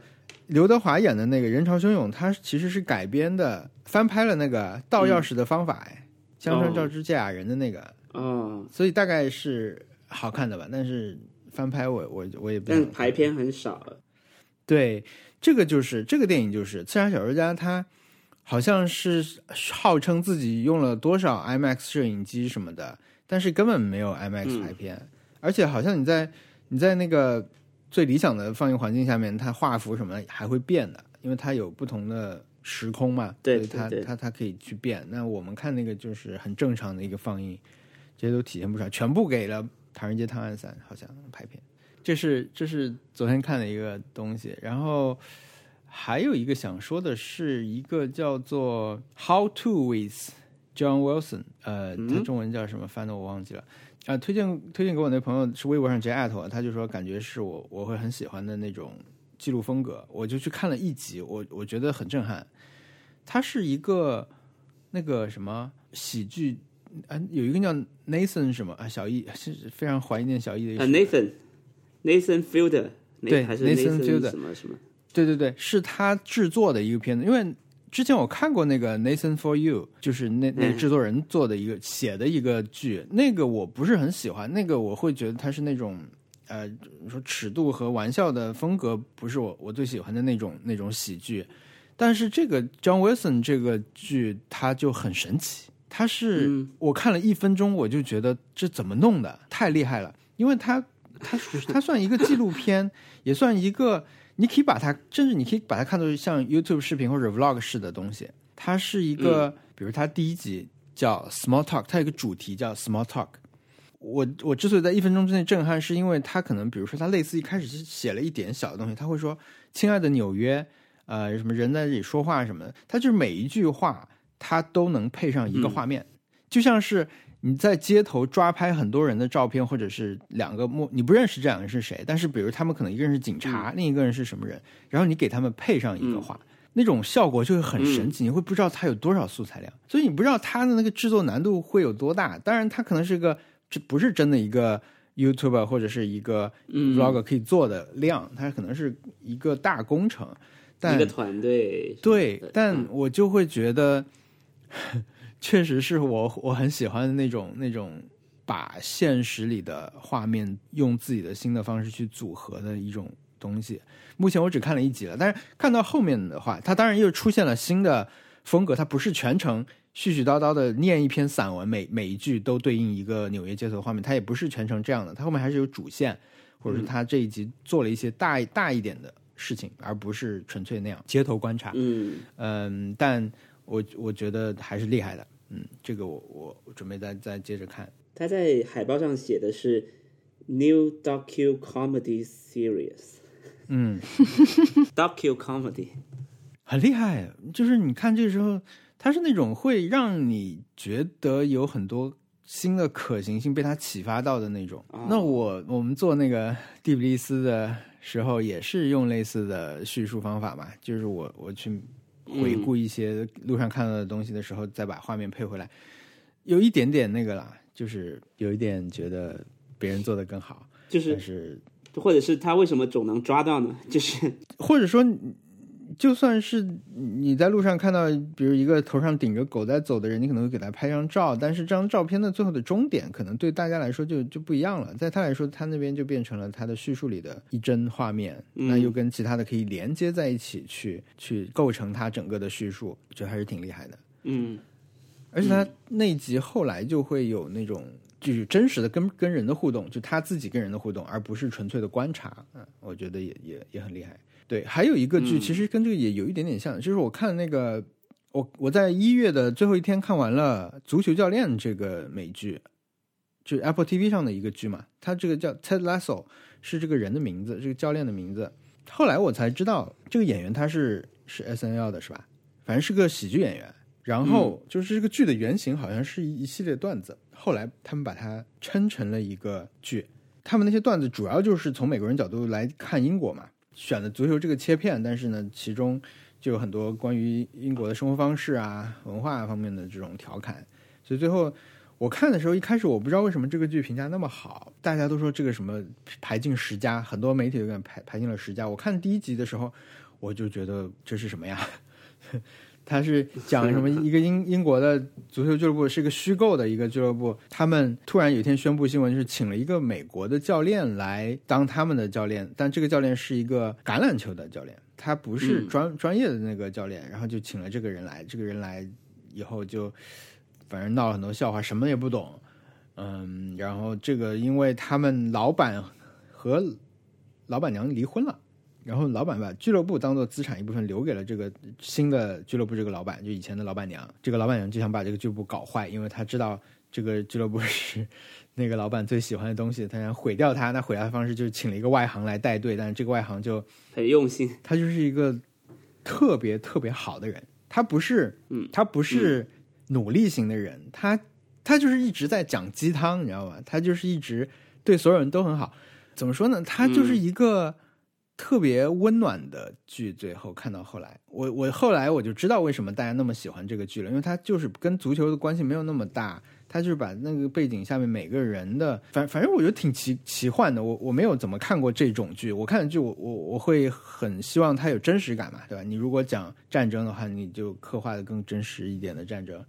刘德华演的那个人潮汹涌，他其实是改编的，翻拍了那个盗钥匙的方法，哎，江川照之芥雅人的那个，嗯，所以大概是好看的吧，但是翻拍我我我也不，但排片很少，对，这个就是这个电影就是《刺杀小说家》，他。好像是号称自己用了多少 IMAX 摄影机什么的，但是根本没有 IMAX 拍片，而且好像你在你在那个最理想的放映环境下面，它画幅什么还会变的，因为它有不同的时空嘛，对，它它它可以去变。那我们看那个就是很正常的一个放映，这些都体现不出来，全部给了《唐人街探案三》好像拍片，这是这是昨天看的一个东西，然后。还有一个想说的是一个叫做《How to with John Wilson》，呃，他中文叫什么翻的我忘记了。啊，推荐推荐给我那朋友是微博上直接艾特我，他就说感觉是我我会很喜欢的那种记录风格，我就去看了一集，我我觉得很震撼。它是一个那个什么喜剧，啊，有一个叫 Nathan 什么啊，小易是非常怀念小易的啊，Nathan Nathan Fielder，对还是 Nathan Fielder 什么什么？对对对，是他制作的一个片子，因为之前我看过那个 Nathan for You，就是那那个制作人做的一个、写的一个剧，那个我不是很喜欢，那个我会觉得他是那种呃说尺度和玩笑的风格不是我我最喜欢的那种那种喜剧，但是这个 John Wilson 这个剧它就很神奇，它是、嗯。我看了一分钟我就觉得这怎么弄的，太厉害了，因为它它属它算一个纪录片，也算一个。你可以把它，甚至你可以把它看作像 YouTube 视频或者 Vlog 式的东西。它是一个，比如它第一集叫 Small Talk，它有一个主题叫 Small Talk。我我之所以在一分钟之内震撼，是因为它可能，比如说它类似一开始是写了一点小的东西，他会说“亲爱的纽约”，呃，什么人在这里说话什么的，它就是每一句话它都能配上一个画面，就像是。你在街头抓拍很多人的照片，或者是两个陌你不认识这两个人是谁，但是比如他们可能一个人是警察，另一个人是什么人，然后你给他们配上一个话，那种效果就会很神奇，你会不知道它有多少素材量，所以你不知道它的那个制作难度会有多大。当然，它可能是个这不是真的一个 YouTuber 或者是一个 Vlog 可以做的量，它可能是一个大工程。但一个团队对，但我就会觉得。确实是我我很喜欢的那种那种把现实里的画面用自己的新的方式去组合的一种东西。目前我只看了一集了，但是看到后面的话，它当然又出现了新的风格。它不是全程絮絮叨叨的念一篇散文，每每一句都对应一个纽约街头画面。它也不是全程这样的，它后面还是有主线，或者是他这一集做了一些大大一点的事情，而不是纯粹那样街头观察。嗯嗯，但我我觉得还是厉害的。嗯，这个我我我准备再再接着看。他在海报上写的是 New Docu Comedy Series，嗯，Docu Comedy 很厉害。就是你看这个时候，它是那种会让你觉得有很多新的可行性被它启发到的那种。哦那我我们做那个蒂比利斯的时候，也是用类似的叙述方法嘛，就是我我去。回顾一些路上看到的东西的时候，再把画面配回来，有一点点那个啦，就是有一点觉得别人做的更好，就是是或者是他为什么总能抓到呢？就是或者说，就算是你在路上看到，比如一个头上顶着狗在走的人，你可能会给他拍张照，但是这张照片的最后的终点，可能对大家来说就就不一样了。在他来说，他那边就变成了他的叙述里的一帧画面，那又跟其他的可以连接在一起去，去构成他整个的叙述，我觉得还是挺厉害的。嗯，而且他那集后来就会有那种。就是真实的跟跟人的互动，就他自己跟人的互动，而不是纯粹的观察。嗯，我觉得也也也很厉害。对，还有一个剧，其实跟这个也有一点点像，就是我看那个，我我在一月的最后一天看完了《足球教练》这个美剧，就是 Apple TV 上的一个剧嘛。它这个叫 Ted Lasso，是这个人的名字，这个教练的名字。后来我才知道，这个演员他是是 S N L 的，是吧？反正是个喜剧演员。然后就是这个剧的原型好像是一一系列段子，后来他们把它撑成了一个剧。他们那些段子主要就是从美国人角度来看英国嘛，选了足球这个切片，但是呢，其中就有很多关于英国的生活方式啊、文化方面的这种调侃。所以最后我看的时候，一开始我不知道为什么这个剧评价那么好，大家都说这个什么排进十佳，很多媒体都敢排排进了十佳。我看第一集的时候，我就觉得这是什么呀？他是讲什么？一个英英国的足球俱乐部是一个虚构的一个俱乐部，他们突然有一天宣布新闻，就是请了一个美国的教练来当他们的教练，但这个教练是一个橄榄球的教练，他不是专、专业的那个教练，然后就请了这个人来，这个人来以后就反正闹了很多笑话，什么也不懂，嗯，然后这个因为他们老板和老板娘离婚了。然后老板把俱乐部当做资产一部分留给了这个新的俱乐部这个老板，就以前的老板娘。这个老板娘就想把这个俱乐部搞坏，因为她知道这个俱乐部是那个老板最喜欢的东西，她想毁掉它。那毁掉的方式就是请了一个外行来带队，但是这个外行就很用心，他就是一个特别特别好的人。他不是，嗯，他不是努力型的人，他他就是一直在讲鸡汤，你知道吗？他就是一直对所有人都很好。怎么说呢？他就是一个。特别温暖的剧。最后看到后来，我我后来我就知道为什么大家那么喜欢这个剧了，因为它就是跟足球的关系没有那么大，它就是把那个背景下面每个人的，反反正我觉得挺奇奇幻的。我我没有怎么看过这种剧，我看的剧我我我会很希望它有真实感嘛，对吧？你如果讲战争的话，你就刻画的更真实一点的战争，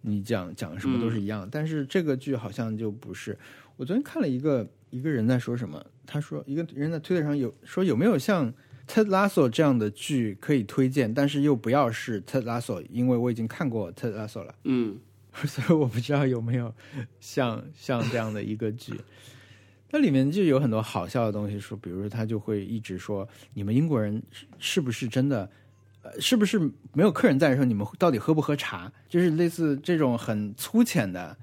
你讲讲什么都是一样。但是这个剧好像就不是。我昨天看了一个一个人在说什么，他说一个人在推特上有说有没有像 Ted Lasso 这样的剧可以推荐，但是又不要是 Ted Lasso，因为我已经看过 Ted Lasso 了，嗯，所以我不知道有没有像像这样的一个剧。那里面就有很多好笑的东西，说比如说他就会一直说你们英国人是是不是真的，呃，是不是没有客人在的时候你们到底喝不喝茶？就是类似这种很粗浅的。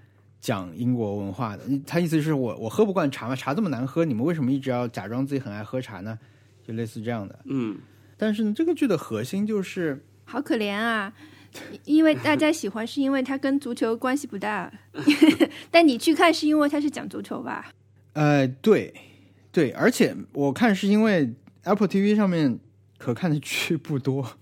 讲英国文化的，他意思是我我喝不惯茶嘛，茶这么难喝，你们为什么一直要假装自己很爱喝茶呢？就类似这样的。嗯，但是呢，这个剧的核心就是好可怜啊，因为大家喜欢是因为它跟足球关系不大，但你去看是因为它是讲足球吧？呃，对对，而且我看是因为 Apple TV 上面可看的剧不多，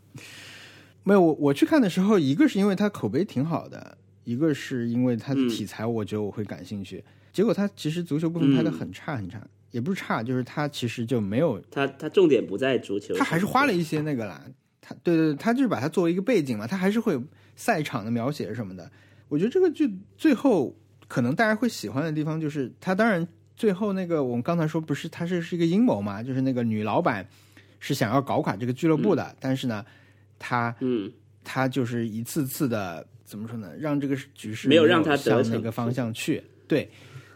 没有我我去看的时候，一个是因为它口碑挺好的。一个是因为它的题材，我觉得我会感兴趣。结果它其实足球部分拍的很差很差，也不是差，就是它其实就没有。它它重点不在足球，它还是花了一些那个啦。它对对对，它就是把它作为一个背景嘛，它还是会赛场的描写什么的。我觉得这个剧最后可能大家会喜欢的地方，就是它当然最后那个我们刚才说不是它是是一个阴谋嘛，就是那个女老板是想要搞垮这个俱乐部的，但是呢，她嗯，她就是一次次的。怎么说呢？让这个局势没有让他向那个方向去。对，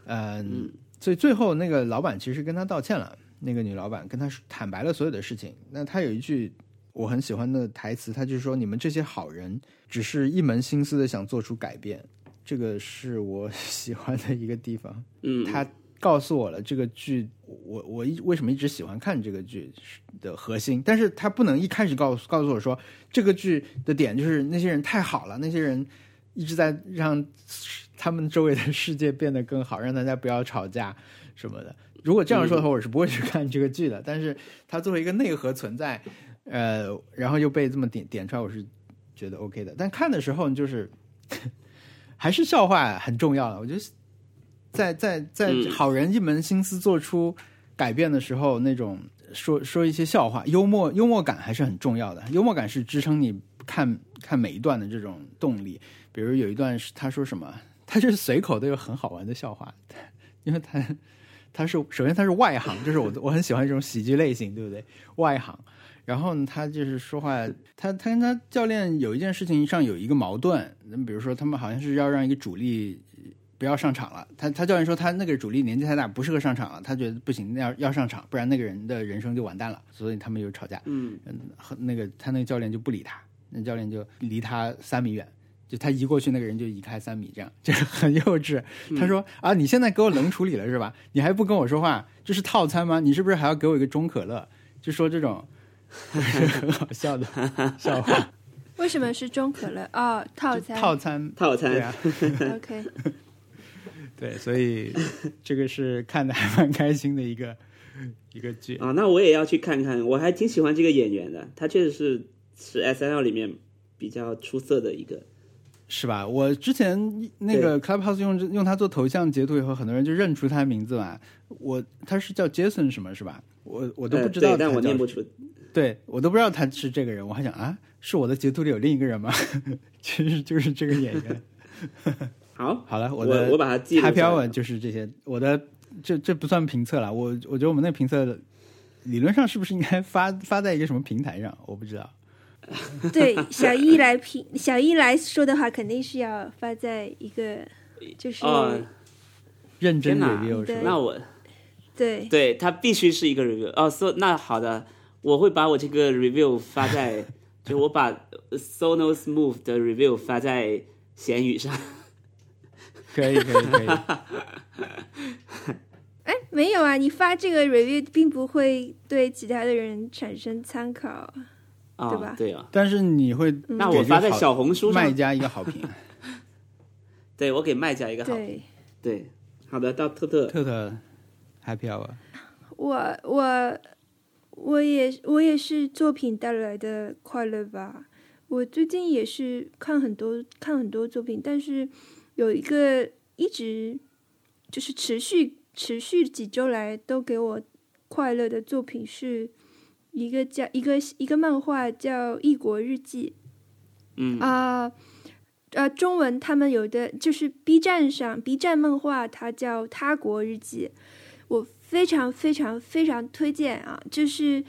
嗯，所以最后那个老板其实跟他道歉了。那个女老板跟他坦白了所有的事情。那他有一句我很喜欢的台词，他就是说：“你们这些好人只是一门心思的想做出改变。”这个是我 喜欢的一个地方。嗯，他。告诉我了这个剧，我我一为什么一直喜欢看这个剧的核心，但是他不能一开始告诉告诉我说这个剧的点就是那些人太好了，那些人一直在让他们周围的世界变得更好，让大家不要吵架什么的。如果这样说的话，我是不会去看这个剧的。但是它作为一个内核存在，呃，然后又被这么点点出来，我是觉得 OK 的。但看的时候就是 还是笑话很重要的，我觉得。在在在好人一门心思做出改变的时候，那种说说一些笑话，幽默幽默感还是很重要的。幽默感是支撑你看看每一段的这种动力。比如有一段是他说什么，他就是随口都有很好玩的笑话，因为他他是首先他是外行，就是我我很喜欢这种喜剧类型，对不对？外行，然后呢他就是说话，他他跟他教练有一件事情上有一个矛盾，那比如说他们好像是要让一个主力。不要上场了，他他教练说他那个主力年纪太大，不适合上场了。他觉得不行，要要上场，不然那个人的人生就完蛋了。所以他们就吵架。嗯嗯，那个他那个教练就不理他，那教练就离他三米远，就他移过去，那个人就移开三米，这样就是 很幼稚。他说啊，你现在给我冷处理了是吧？你还不跟我说话，这是套餐吗？你是不是还要给我一个中可乐？就说这种 很好笑的 笑话。为什么是中可乐？哦，套餐套餐套餐啊。OK。对，所以 这个是看的还蛮开心的一个一个剧啊。那我也要去看看，我还挺喜欢这个演员的，他确实是是 S N L 里面比较出色的一个，是吧？我之前那个 Clubhouse 用用他做头像截图以后，很多人就认出他名字嘛。我他是叫 Jason 什么是吧？我我都不知道，但我念不出。对我都不知道他是这个人，我还想啊，是我的截图里有另一个人吗？其实就是这个演员。好，好了，我的我把它记 Happy Hour 就是这些。我的这这不算评测了，我我觉得我们那评测理论上是不是应该发 发在一个什么平台上？我不知道。对，小一来评，小一来说的话，肯定是要发在一个就是认真 review 是吧？那我对对，它必须是一个 review 哦。So 那好的，我会把我这个 review 发在，就我把 Sonos Move 的 review 发在闲鱼上。可以可以可以。哎，没有啊！你发这个 review 并不会对其他的人产生参考，对吧？对啊。但是你会，那我发在小红书上，卖家一个好评。对，我给卖家一个好评。对，好的，到特特特特 happy hour。我我我也我也是作品带来的快乐吧。我最近也是看很多看很多作品，但是有一个一直就是持续持续几周来都给我快乐的作品，是一个叫一个一个漫画叫《异国日记》。嗯啊。呃，中文他们有的就是 B 站上 B 站漫画，它叫《他国日记》，我非常非常非常推荐啊！就是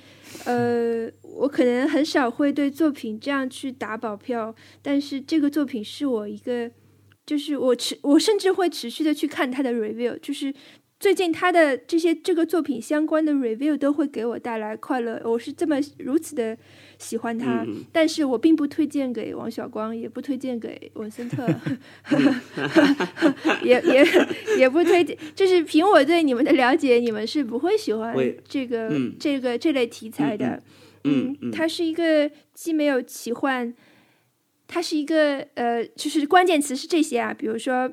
呃，我可能很少会对作品这样去打保票，但是这个作品是我一个，就是我持我甚至会持续的去看他的 review，就是最近他的这些这个作品相关的 review 都会给我带来快乐，我是这么如此的。喜欢他，但是我并不推荐给王小光，也不推荐给文森特，也也也不推荐。就是凭我对你们的了解，你们是不会喜欢这个这个这类题材的。嗯，它是一个既没有奇幻，它是一个呃，就是关键词是这些啊，比如说，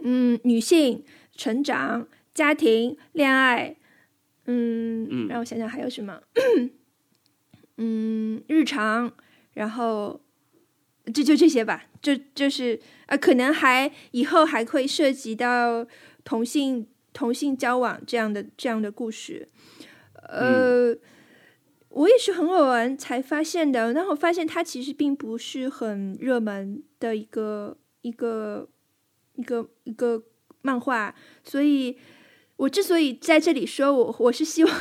嗯，女性成长、家庭、恋爱，嗯，让我想想还有什么。嗯，日常，然后这就这些吧，就就是呃，可能还以后还会涉及到同性同性交往这样的这样的故事。呃，我也是很偶然才发现的，然后发现它其实并不是很热门的一个一个一个一个漫画，所以我之所以在这里说我我是希望。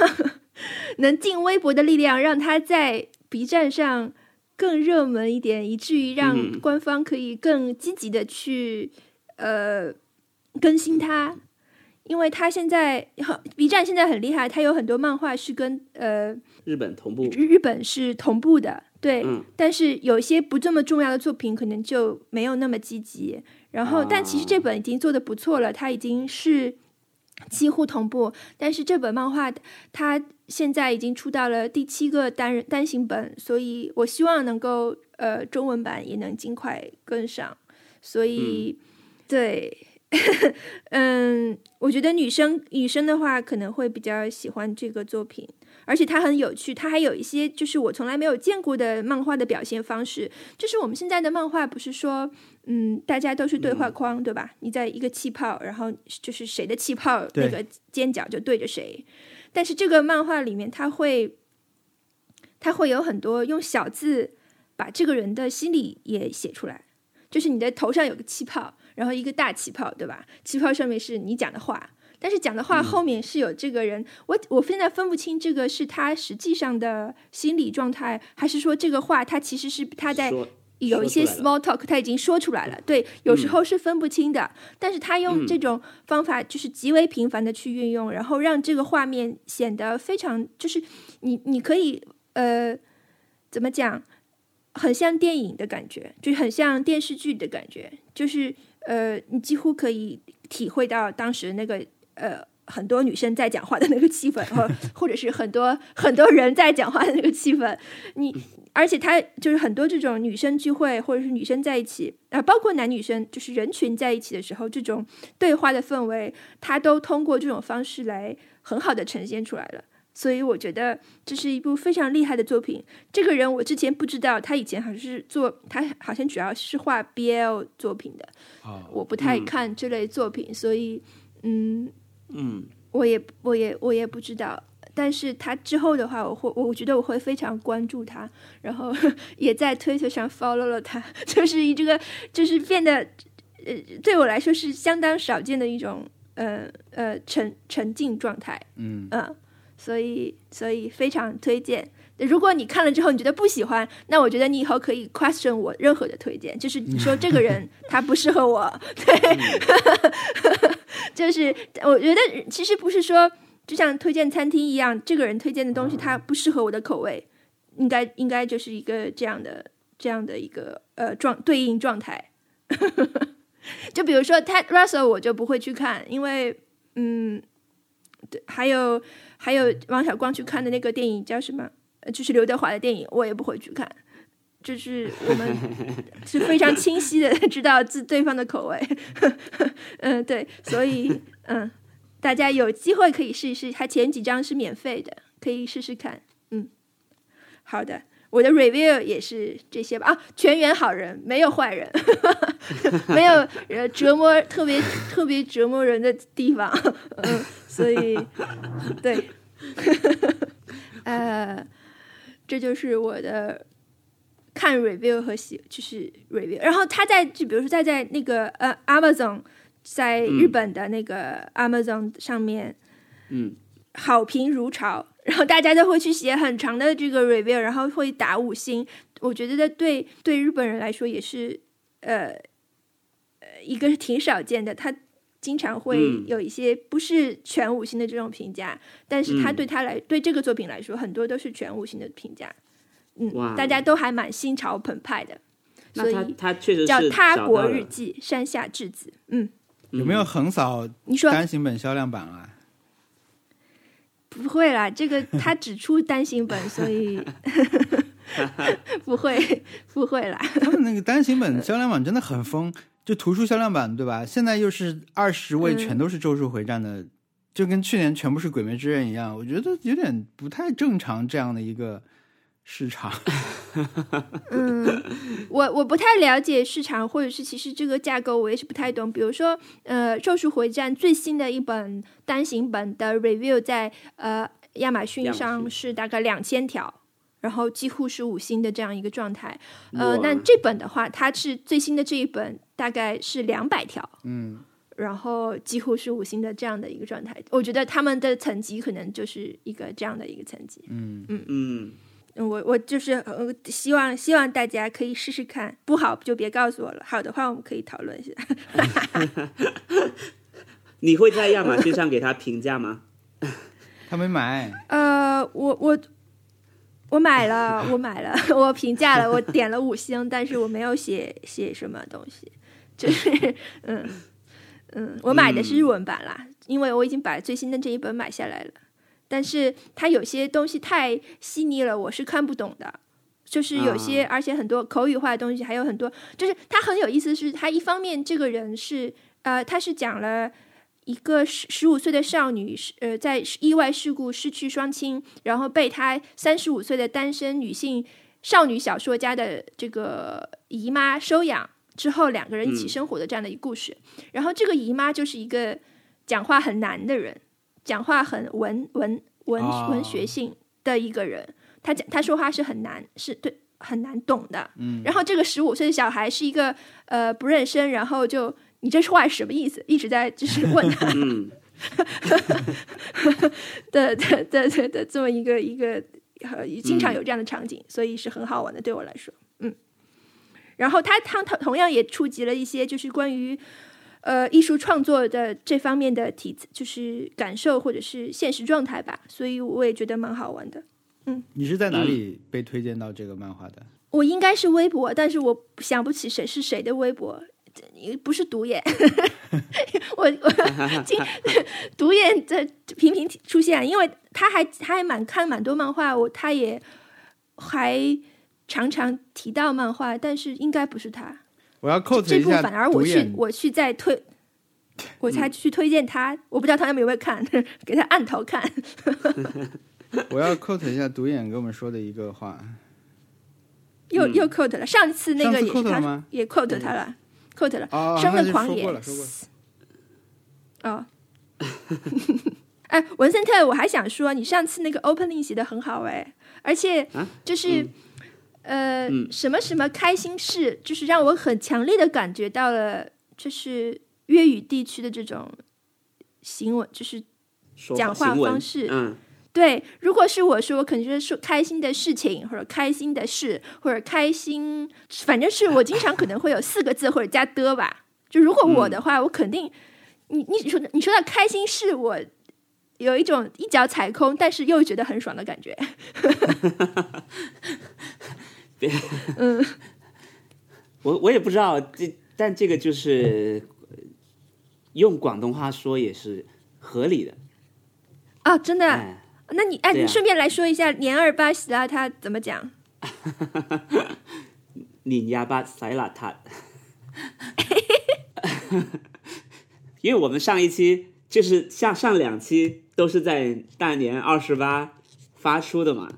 能尽微薄的力量，让它在 B 站上更热门一点，以至于让官方可以更积极的去呃更新它。因为他现在 B 站现在很厉害，他有很多漫画是跟呃日本同步，日本是同步的，对。但是有些不这么重要的作品，可能就没有那么积极。然后，但其实这本已经做的不错了，它已经是。几乎同步，但是这本漫画它现在已经出到了第七个单人单行本，所以我希望能够呃中文版也能尽快跟上。所以，对，嗯，我觉得女生女生的话可能会比较喜欢这个作品。而且它很有趣，它还有一些就是我从来没有见过的漫画的表现方式。就是我们现在的漫画不是说，嗯，大家都是对话框，对吧？你在一个气泡，然后就是谁的气泡那个尖角就对着谁。但是这个漫画里面，它会，它会有很多用小字把这个人的心理也写出来。就是你的头上有个气泡，然后一个大气泡，对吧？气泡上面是你讲的话。但是讲的话后面是有这个人，我我现在分不清这个是他实际上的心理状态，还是说这个话他其实是他在有一些 small talk 他已经说出来了。对，有时候是分不清的。但是他用这种方法就是极为频繁的去运用，然后让这个画面显得非常就是你你可以呃怎么讲，很像电影的感觉，就很像电视剧的感觉，就是呃你几乎可以体会到当时那个。呃，很多女生在讲话的那个气氛，或 或者是很多很多人在讲话的那个气氛，你而且他就是很多这种女生聚会，或者是女生在一起啊，包括男女生，就是人群在一起的时候，这种对话的氛围，他都通过这种方式来很好的呈现出来了。所以我觉得这是一部非常厉害的作品。这个人我之前不知道，他以前好像是做，他好像主要是画 BL 作品的，我不太看这类作品，所以嗯。嗯，我也我也我也不知道，但是他之后的话，我会我觉得我会非常关注他，然后 也在推特上 follow 了他，就是以这个就是变得呃对我来说是相当少见的一种呃呃沉沉浸状态，嗯嗯，所以所以非常推荐。如果你看了之后你觉得不喜欢，那我觉得你以后可以 question 我任何的推荐，就是你说这个人他不适合我，对，就是我觉得其实不是说就像推荐餐厅一样，这个人推荐的东西他不适合我的口味，应该应该就是一个这样的这样的一个呃状对应状态。就比如说 Ted Russell，我就不会去看，因为嗯，对，还有还有王小光去看的那个电影叫什么？就是刘德华的电影，我也不会去看。就是我们 是非常清晰的知道自对方的口味，嗯，对，所以嗯，大家有机会可以试一试，它前几张是免费的，可以试试看。嗯好的，我的 review 也是这些吧。啊，全员好人，没有坏人，没有呃折磨特别特别折磨人的地方。嗯，所以对，呃，这就是我的看 review 和写，就是 review。然后他在就比如说他在那个呃 Amazon，在日本的那个 Amazon 上面，嗯，好评如潮。然后大家都会去写很长的这个 review，然后会打五星。我觉得对对日本人来说也是，呃呃，一个是挺少见的。他经常会有一些不是全五星的这种评价，但是他对他来对这个作品来说，很多都是全五星的评价。嗯，大家都还蛮心潮澎湃的。所以他确实叫《他国日记》山下智子。嗯，有没有横扫你说单行本销量榜啊？不会啦，这个他只出单行本，所以 不会不会啦。他们那个单行本销量榜真的很疯，就图书销量榜对吧？现在又是二十位全都是《咒术回战》的，就跟去年全部是《鬼灭之刃》一样，我觉得有点不太正常这样的一个市场。嗯，我我不太了解市场，或者是其实这个架构我也是不太懂。比如说，呃，《咒术回战》最新的一本单行本的 review 在呃亚马逊上是大概两千条，然后几乎是五星的这样一个状态。呃，那这本的话，它是最新的这一本大概是两百条，嗯，然后几乎是五星的这样的一个状态。我觉得他们的层级可能就是一个这样的一个层级。嗯嗯嗯。我我就是呃，希望希望大家可以试试看，不好就别告诉我了。好的话，我们可以讨论一下。你会在亚马逊上给他评价吗？他没买。呃，我我我买了，我买了，我评价了，我点了五星，但是我没有写写什么东西，就是嗯嗯，我买的是日文版啦，因为我已经把最新的这一本买下来了。但是它有些东西太细腻了，我是看不懂的。就是有些，而且很多口语化的东西，还有很多，就是他很有意思。是他一方面，这个人是呃，他是讲了一个十十五岁的少女，呃，在意外事故失去双亲，然后被他三十五岁的单身女性少女小说家的这个姨妈收养之后，两个人一起生活的这样的一个故事。然后这个姨妈就是一个讲话很难的人。讲话很文文文文学性的一个人，他讲他说话是很难，是对很难懂的。嗯，然后这个十五岁的小孩是一个呃不认生，然后就你这话是什么意思？一直在就是问他，的的的的的这么一个一个，经常有这样的场景，所以是很好玩的，对我来说，嗯。然后他他同同样也触及了一些就是关于。呃，艺术创作的这方面的体就是感受或者是现实状态吧，所以我也觉得蛮好玩的。嗯，你是在哪里被推荐到这个漫画的？我应该是微博，但是我想不起谁是谁的微博，不是独眼。我我今独眼在频频出现，因为他还他还蛮看蛮多漫画，我他也还常常提到漫画，但是应该不是他。我要扣这部反而我去我去再推，我才去推荐他。我不知道他们有没有看，给他按头看。我要 quote 一下独眼跟我们说的一个话，又又 quote 了。上次那个也是他，也 quote 他了，quote 了。生的狂野。哦。哎，文森特，我还想说，你上次那个 opening 写的很好哎，而且就是。呃，什么什么开心事，就是让我很强烈的感觉到了，就是粤语地区的这种行为，就是讲话方式。嗯，对，如果是我说，我肯定是说开心的事情，或者开心的事，或者开心，反正是我经常可能会有四个字或者加的吧。就如果我的话，我肯定，你你说你说到开心事，我有一种一脚踩空，但是又觉得很爽的感觉。别，嗯，我我也不知道这，但这个就是用广东话说也是合理的啊！真的？那你哎，你顺便来说一下“年二八洗邋遢”怎么讲？“年廿八洗邋遢”，因为我们上一期就是像上两期都是在大年二十八发出的嘛。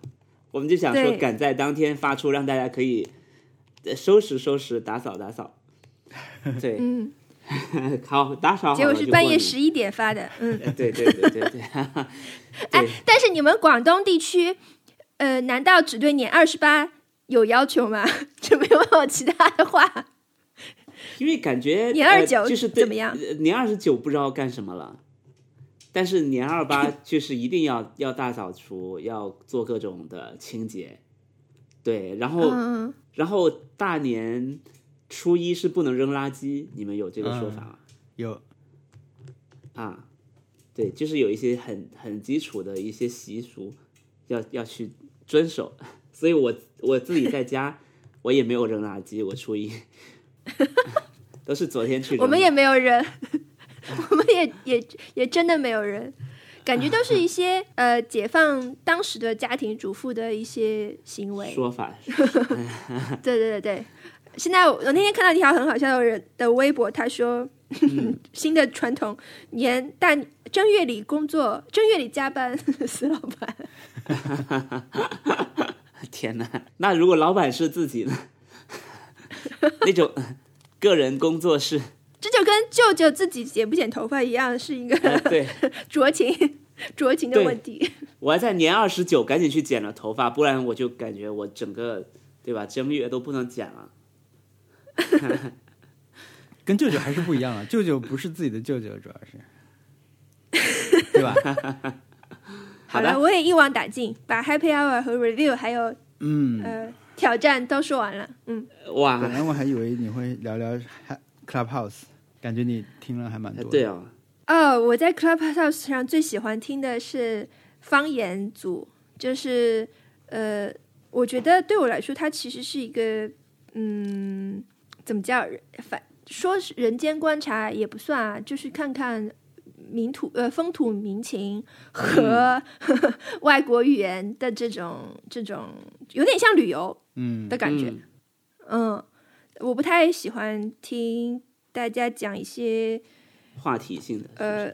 我们就想说赶在当天发出，让大家可以呃收拾收拾、打扫打扫。对，嗯，好打扫好结果是半夜十一点发的，嗯。呃对对对对对，哎，但是你们广东地区，呃，难道只对年二十八有要求吗？就没有其他的话？因为感觉年呃29就是对怎么样呃年二十九不知道干什么了，但是年二八就是一定要要大扫除，要做各种的清洁，对，然后、嗯，然后大年初一是不能扔垃圾，你们有这个说法吗？有。啊，对，就是有一些很很基础的一些习俗要要去遵守，所以我我自己在家我也没有扔垃圾，我初一。都是昨天去扔的。我们也没有人，我们也也也真的没有人，感觉都是一些呃解放当时的家庭主妇的一些行为。说法 对对对对，现在我我那天看到一条很好笑的人的微博，他说、新的传统，年大正月里工作，正月里加班，死老板。天哪！那如果老板是自己呢？那种个人工作室，这就跟舅舅自己剪不剪头发一样，是一个呃对 酌情 酌情的问题。我还在年二十九赶紧去剪了头发，不然我就感觉我整个对吧正月都不能剪了。跟舅舅还是不一样了，舅舅不是自己的舅舅，主要是，对吧？好的了，我也一网打尽，把 Happy Hour 和 Review 还有嗯，呃挑战都说完了。嗯，哇，本来我还以为你会聊聊 Ha- Clubhouse，感觉你听了还蛮多的。对哦，哦，我在 Clubhouse 上最喜欢听的是方言组，就是呃，我觉得对我来说，它其实是一个嗯，怎么叫反说是人间观察也不算啊，就是看看民土呃风土民情和、外国语言的这种这种，有点像旅游嗯。的感觉。嗯。嗯，我不太喜欢听大家讲一些话题性的，呃，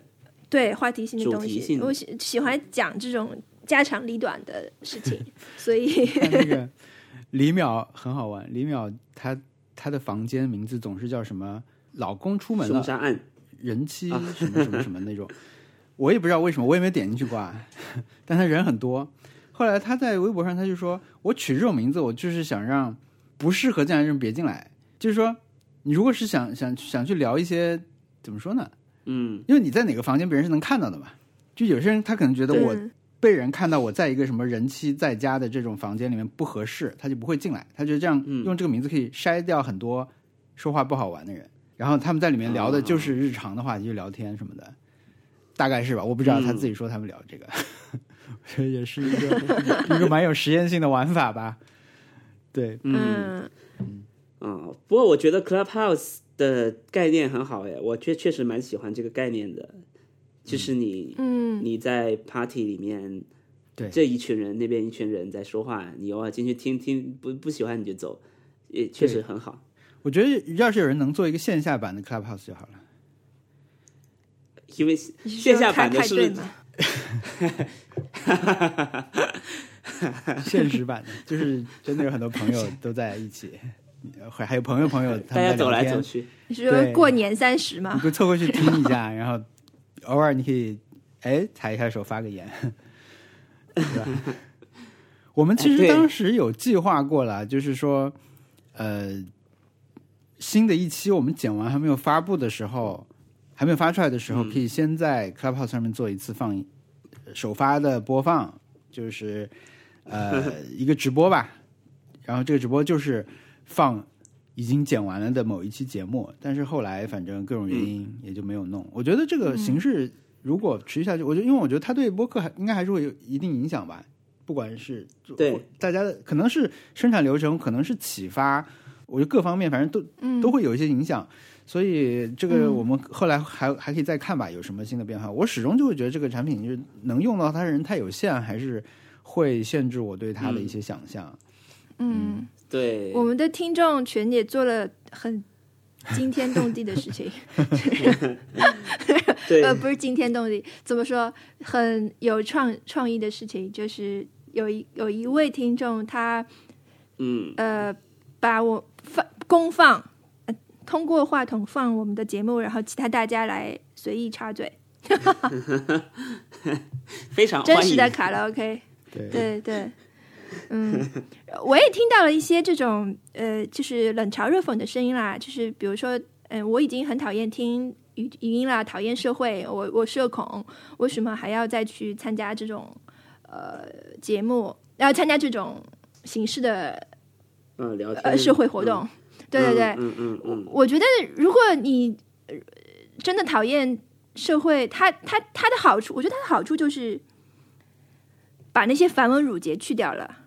对话题性的东西，我喜喜欢讲这种家长里短的事情，所以。那个李淼很好玩，李淼他他的房间名字总是叫什么“老公出门了，凶杀案，人妻什么什么什么那种，我也不知道为什么，我也没点进去过啊，但他人很多。后来他在微博上他就说，我取这种名字，我就是想让不适合这样的人别进来，就是说，你如果是想想想去聊一些怎么说呢？嗯因为你在哪个房间，别人是能看到的嘛。就有些人他可能觉得我嗯被人看到我在一个什么人妻在家的这种房间里面不合适，他就不会进来。他觉得这样嗯用这个名字可以筛掉很多说话不好玩的人。然后他们在里面聊的就是日常的话题，就聊天什么的，大概是吧？我不知道嗯他自己说他们聊这个，这也是一个一个蛮有实验性的玩法吧。对，嗯嗯嗯，不过我觉得 Clubhouse 的概念很好哎，我确确实蛮喜欢这个概念的，就是你嗯。你在 party 里面，对。这一群人那边一群人在说话，你偶尔进去听听，不不喜欢你就走，也确实很好。我觉得要是有人能做一个线下版的 Clubhouse 就好了。因为线下版的是哈哈哈？现实版的，就是真的有很多朋友都在一起，还还有朋友朋友 他大家走们在聊天来走去，你是说过年三十你吗？就凑过去听一下，然后偶尔你可以哎抬一下手发个言，对吧？我们其实当时有计划过了，就是说，呃，新的一期我们剪完还没有发布的时候，还没有发出来的时候，嗯可以先在 Clubhouse 上面做一次放首发的播放，就是呃 一个直播吧。然后这个直播就是放已经剪完了的某一期节目，但是后来反正各种原因也就没有弄。我觉得这个形式如果持续下去，我觉得因为我觉得它对播客还应该还是会有一定影响吧，不管是对大家的可能是生产流程，可能是启发，我觉得各方面反正都嗯，都会有一些影响。所以这个嗯我们后来还还可以再看吧，有什么新的变化。我始终就会觉得这个产品就是能用到它的人太有限，还是会限制我对它的一些想象。嗯，对，我们的听众群也做了很惊天动地的事情，对。呃，不是惊天动地，怎么说？很有创创意的事情，就是有一有一位听众他嗯。呃把我放公放、呃，通过话筒放我们的节目，然后其他大家来随意插嘴，非常欢迎。真实的卡拉 OK。对。对对，嗯，我也听到了一些这种呃，就是冷嘲热讽的声音啦，就是比如说，嗯、我已经很讨厌听语语音啦，讨厌社会，我我社恐，为什么还要再去参加这种呃节目，要参加这种形式的嗯聊天呃社会活动？对对对，嗯嗯嗯我觉得如果你呃真的讨厌社会，它它它的好处，我觉得它的好处就是把那些繁文缛节去掉了。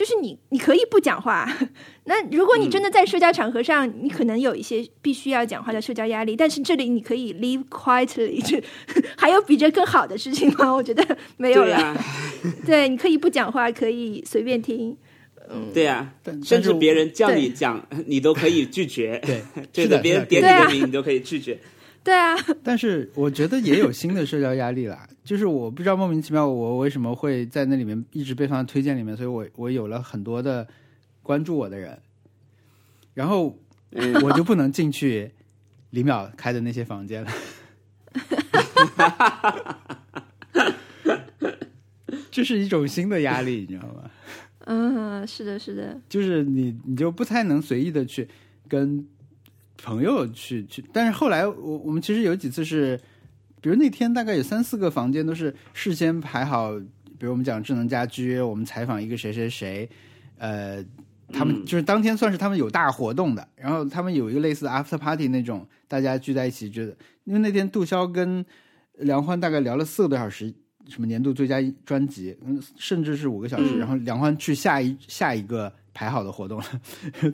就是你，你可以不讲话。那如果你真的在社交场合上，你可能有一些必须要讲话的社交压力，但是这里你可以 live quietly，这 还有比这更好的事情吗？我觉得没有了。对你可以不讲话，可以随便听。嗯对呀，但甚至别人叫你讲，你都可以拒绝。对对是的别人点你的名，你都可以拒绝。对啊，但是我觉得也有新的社交压力啦，就是我不知道莫名其妙我为什么会在那里面一直被放在推荐里面，所以我我有了很多的关注我的人，然后嗯我就不能进去李淼开的那些房间了。这是一种新的压力，你知道吗？嗯，是的，是的，就是你你就不太能随意的去跟朋友去去，但是后来我我们其实有几次是，比如那天大概有三四个房间都是事先排好，比如我们讲智能家居，我们采访一个谁谁谁，呃，他们嗯就是当天算是他们有大活动的，然后他们有一个类似的 after party 那种，大家聚在一起，觉得因为那天杜潇跟梁欢大概聊了四个多小时。什么年度最佳专辑，嗯，甚至是五个小时，嗯然后梁欢去下一下一个排好的活动了。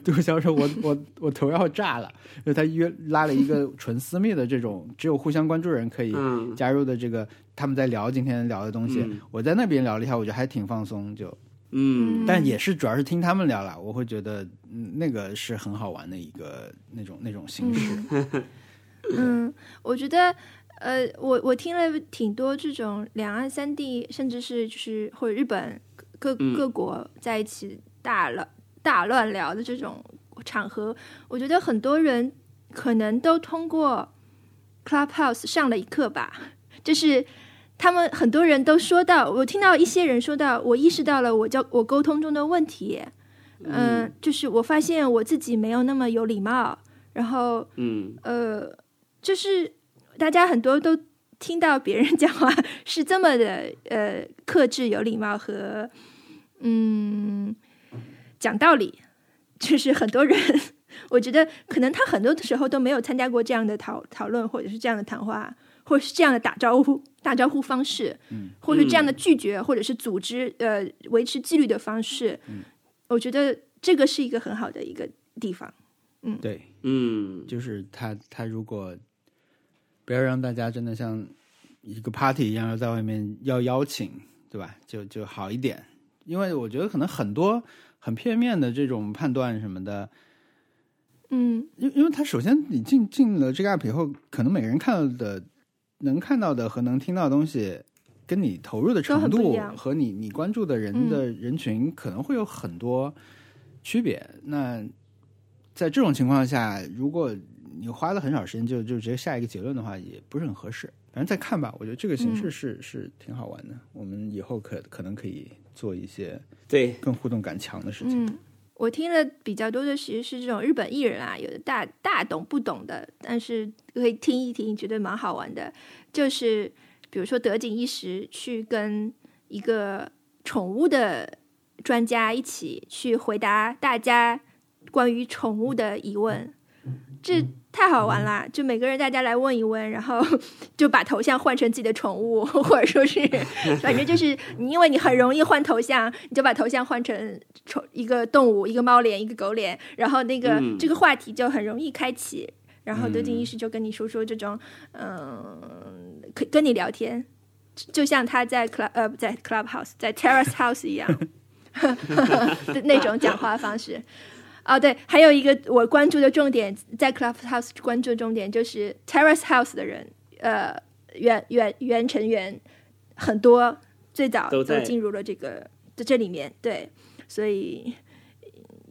杜潇说我：“我我头要炸了。”因为他约拉了一个纯私密的这种，只有互相关注人可以嗯加入的这个，他们在聊今天聊的东西。嗯我在那边聊了一下，我觉得还挺放松，就嗯但也是主要是听他们聊了，我会觉得嗯那个是很好玩的一个那种那种形式。嗯，我觉得，呃，我我听了挺多这种两岸三地，甚至是就是或者日本各嗯各国在一起大乱大乱聊的这种场合，我觉得很多人可能都通过 Clubhouse 上了一课吧，就是。他们很多人都说到，我听到一些人说到，我意识到了我交我沟通中的问题，嗯、就是我发现我自己没有那么有礼貌，然后嗯呃，就是大家很多都听到别人 讲话是这么的呃克制、有礼貌和嗯讲道理，就是很多人，我觉得可能他很多的时候都没有参加过这样的讨讨论，或者是这样的谈话，或者是这样的打招呼打招呼方式，嗯，或者是这样的拒绝，或者是组织呃维持纪律的方式，嗯，我觉得这个是一个很好的一个地方。嗯对，嗯就是他他如果不要让大家真的像一个 party 一样要在外面要邀请，对吧？就就好一点，因为我觉得可能很多很片面的这种判断什么的，嗯因因为他首先你进进了这个 app 以后，可能每个人看到的、能看到的和能听到的东西，跟你投入的程度和你你关注的人的人群可能会有很多区别。那在这种情况下，如果你花了很少时间就就直接下一个结论的话，也不是很合适。反正再看吧，我觉得这个形式是、是挺好玩的。我们以后可可能可以做一些对，更互动感强的事情。嗯，我听了比较多的其实是这种日本艺人啊，有的大大懂不懂的，但是可以听一听，觉得蛮好玩的。就是比如说德井一时去跟一个宠物的专家一起去回答大家关于宠物的疑问，这太好玩啦！就每个人大家来问一问，然后 就把头像换成自己的宠物，或者说是，反正就是 你，因为你很容易换头像，你就把头像换成宠一个动物，一个猫脸，一个狗脸，然后那个、嗯这个话题就很容易开启。然后德井嗯医师就跟你说说这种，嗯，可跟你聊天，就像他在 club 呃不在 clubhouse 在 terrace house 一样的那种讲话方式。哦，对，还有一个我关注的重点，在 clubhouse 关注的重点就是 terrace house 的人，呃，原原原成员很多最早都都进入了这个在这里面，对，所以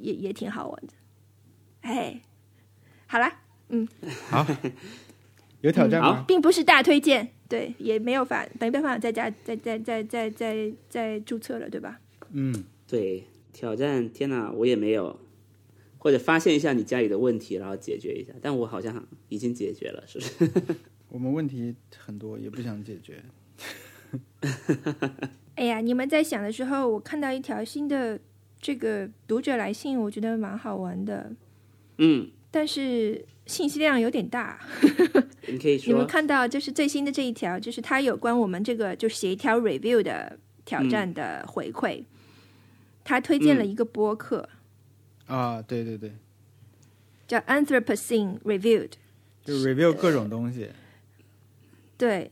也也挺好玩的。哎，好啦，好，有挑战吗好？并不是大推荐，对，也没有法没办法在家再再再再再再注册了，对吧？嗯，对，挑战，天哪，我也没有，或者发现一下你家里的问题，然后解决一下。但我好像已经解决了，是不是？我们问题很多，也不想解决。哎呀，你们在想的时候，我看到一条新的这个读者来信，我觉得蛮好玩的，嗯，但是信息量有点大。你可以说你们，看到就是最新的这一条，就是它有关我们这个就写一条 review 的挑战的回馈，他推荐了一个播客、啊，对对对，叫 Anthropocene Reviewed，就 review 各种东西。对。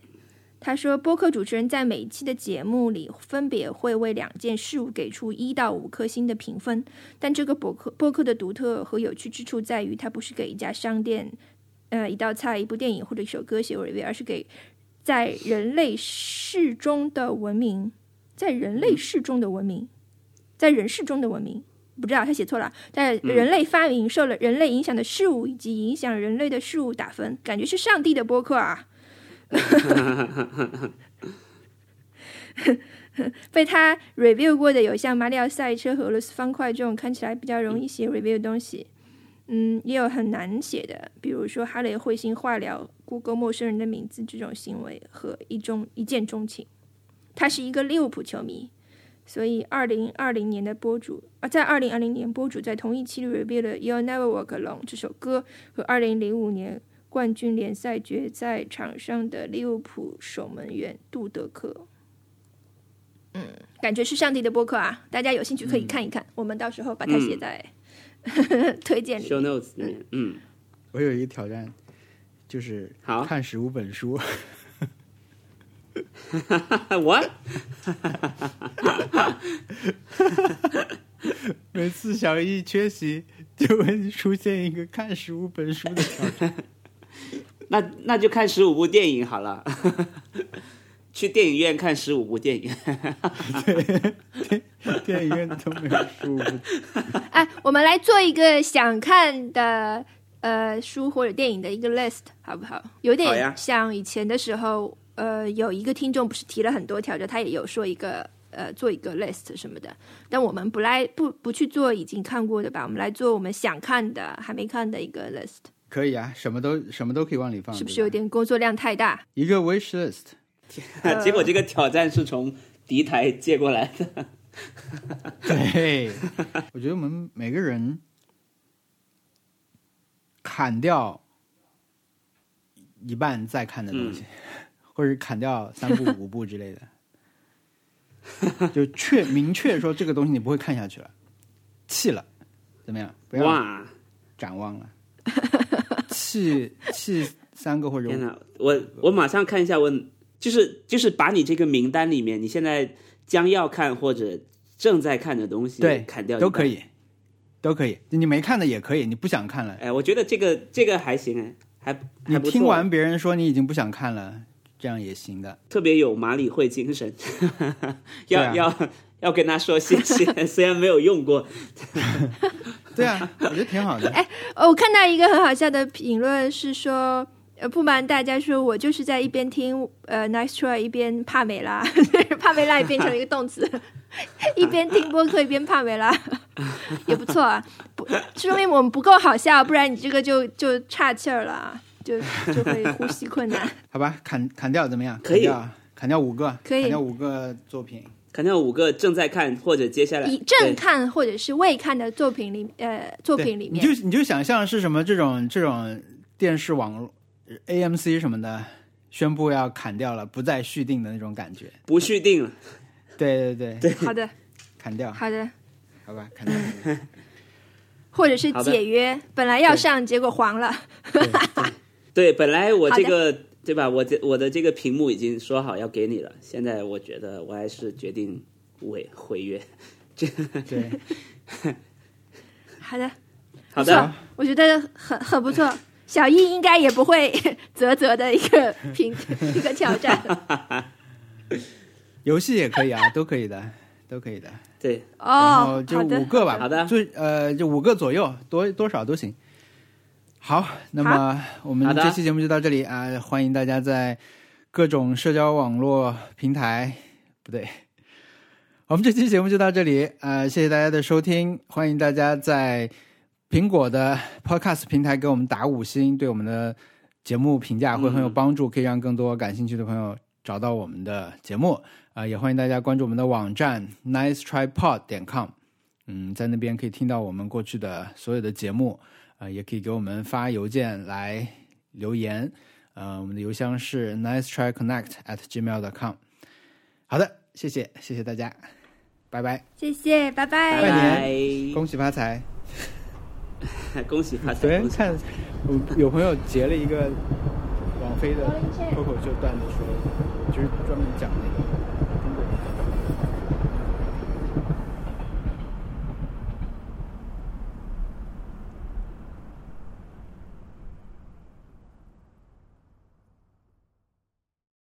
他说，播客主持人在每一期的节目里，分别会为两件事物给出一到五颗星的评分。但这个博客播客的独特和有趣之处在于，它不是给一家商店、呃一道菜、一部电影或者一首歌写 review，而是给在人类世中的文明，在人类世中的文明，在人世中的文明。不知道他写错了，在人类发明受了人类影响的事物以及影响人类的事物打分，感觉是上帝的播客啊！被他 review 过的有像马里奥赛车和俄罗斯方块这种看起来比较容易写 review 的东西，嗯，也有很难写的，比如说哈雷彗星化疗、Google 陌生人的名字这种行为和一中一见钟情。他是一个利物浦球迷，所以二零二零年的播主啊，在二零二零年播主在同一期里 review 了《You'll Never Walk Alone》这首歌和二零零五年冠军联赛决赛场上的利物浦守门员杜德克。嗯，感觉是上帝的播客啊！大家有兴趣可以看一看，我们到时候把它写在、推荐里 show。notes 里面，嗯，我有一个挑战，就是好看十五本书。我 每次小易缺席，就会出现一个看十五本书的挑战。那那就看十五部电影好了，去电影院看十五部电影。对电影院都没有十五部。哎，我们来做一个想看的呃书或者电影的一个 list，好不好？有点像以前的时候，呃，有一个听众不是提了很多挑战，他也有说一个呃做一个 list 什么的。但我们不来不不去做已经看过的吧，我们来做我们想看的还没看的一个 list，可以啊，什么都什么都可以往里放，是不是有点工作量太大？一个 wish list？结果这个挑战是从敌台借过来的。对，我觉得我们每个人砍掉一半再看的东西，或者砍掉三部五部之类的，就确明确说这个东西你不会看下去了，弃了，怎么样？不要哇，展望了，弃弃三个或者天哪！我我马上看一下我，就是就是把你这个名单里面，你现在将要看或者正在看的东西，对砍掉都可。以，都可以，你没看的也可以，你不想看了，哎，我觉得这个这个还行哎，还你还听完别人说你已经不想看了，这样也行的。特别有马里会精神，对 要、啊要要跟他说谢谢，虽然没有用过，对啊，我觉得挺好的。哎，我看到一个很好笑的评论是说，呃，不瞒大家说，我就是在一边听呃 Nice Try 一边帕梅拉，帕梅拉也变成了一个动词，一边听播客一边帕梅拉，也不错啊。不，说明我们不够好笑，不然你这个就就岔气儿了啊，就就会呼吸困难。好吧，砍砍掉怎么样？可以砍掉，砍掉五个，可以砍掉五个作品。砍掉五个正在看或者接下来以正看或者是未看的作品里，呃，作品里面你就你就想象是什么这种这种电视网络 AMC 什么的宣布要砍掉了，不再续订的那种感觉。不续订了，对对对 对，好的 砍掉，好的，好吧，砍掉。或者是解约，本来要上，结果黄了。对对，本来我这个对吧，我这我的这个屏幕已经说好要给你了，现在我觉得我还是决定违毁约。这对，好的，好的，我觉得很很不错。小易应该也不会 啧啧的一个评一个挑战。游戏也可以啊，都可以的，都可以的。对，哦，就，五个吧，好的就呃就五个左右，多多少都行。好，那么我们这期节目就到这里啊、欢迎大家在各种社交网络平台，不对，我们这期节目就到这里啊、谢谢大家的收听，欢迎大家在苹果的 Podcast 平台给我们打五星，对我们的节目评价会很有帮助，可以让更多感兴趣的朋友找到我们的节目。啊、也欢迎大家关注我们的网站 nicetripod 点 com，嗯，在那边可以听到我们过去的所有的节目，啊、也可以给我们发邮件来留言，呃，我们的邮箱是 nicetryconnect at gmail.com。好的，谢谢，谢谢大家，拜拜，谢谢，拜拜拜拜，恭喜发财。恭喜发财，昨天恭喜看有有朋友截了一个王菲的脱口秀段子说，就是专门讲那个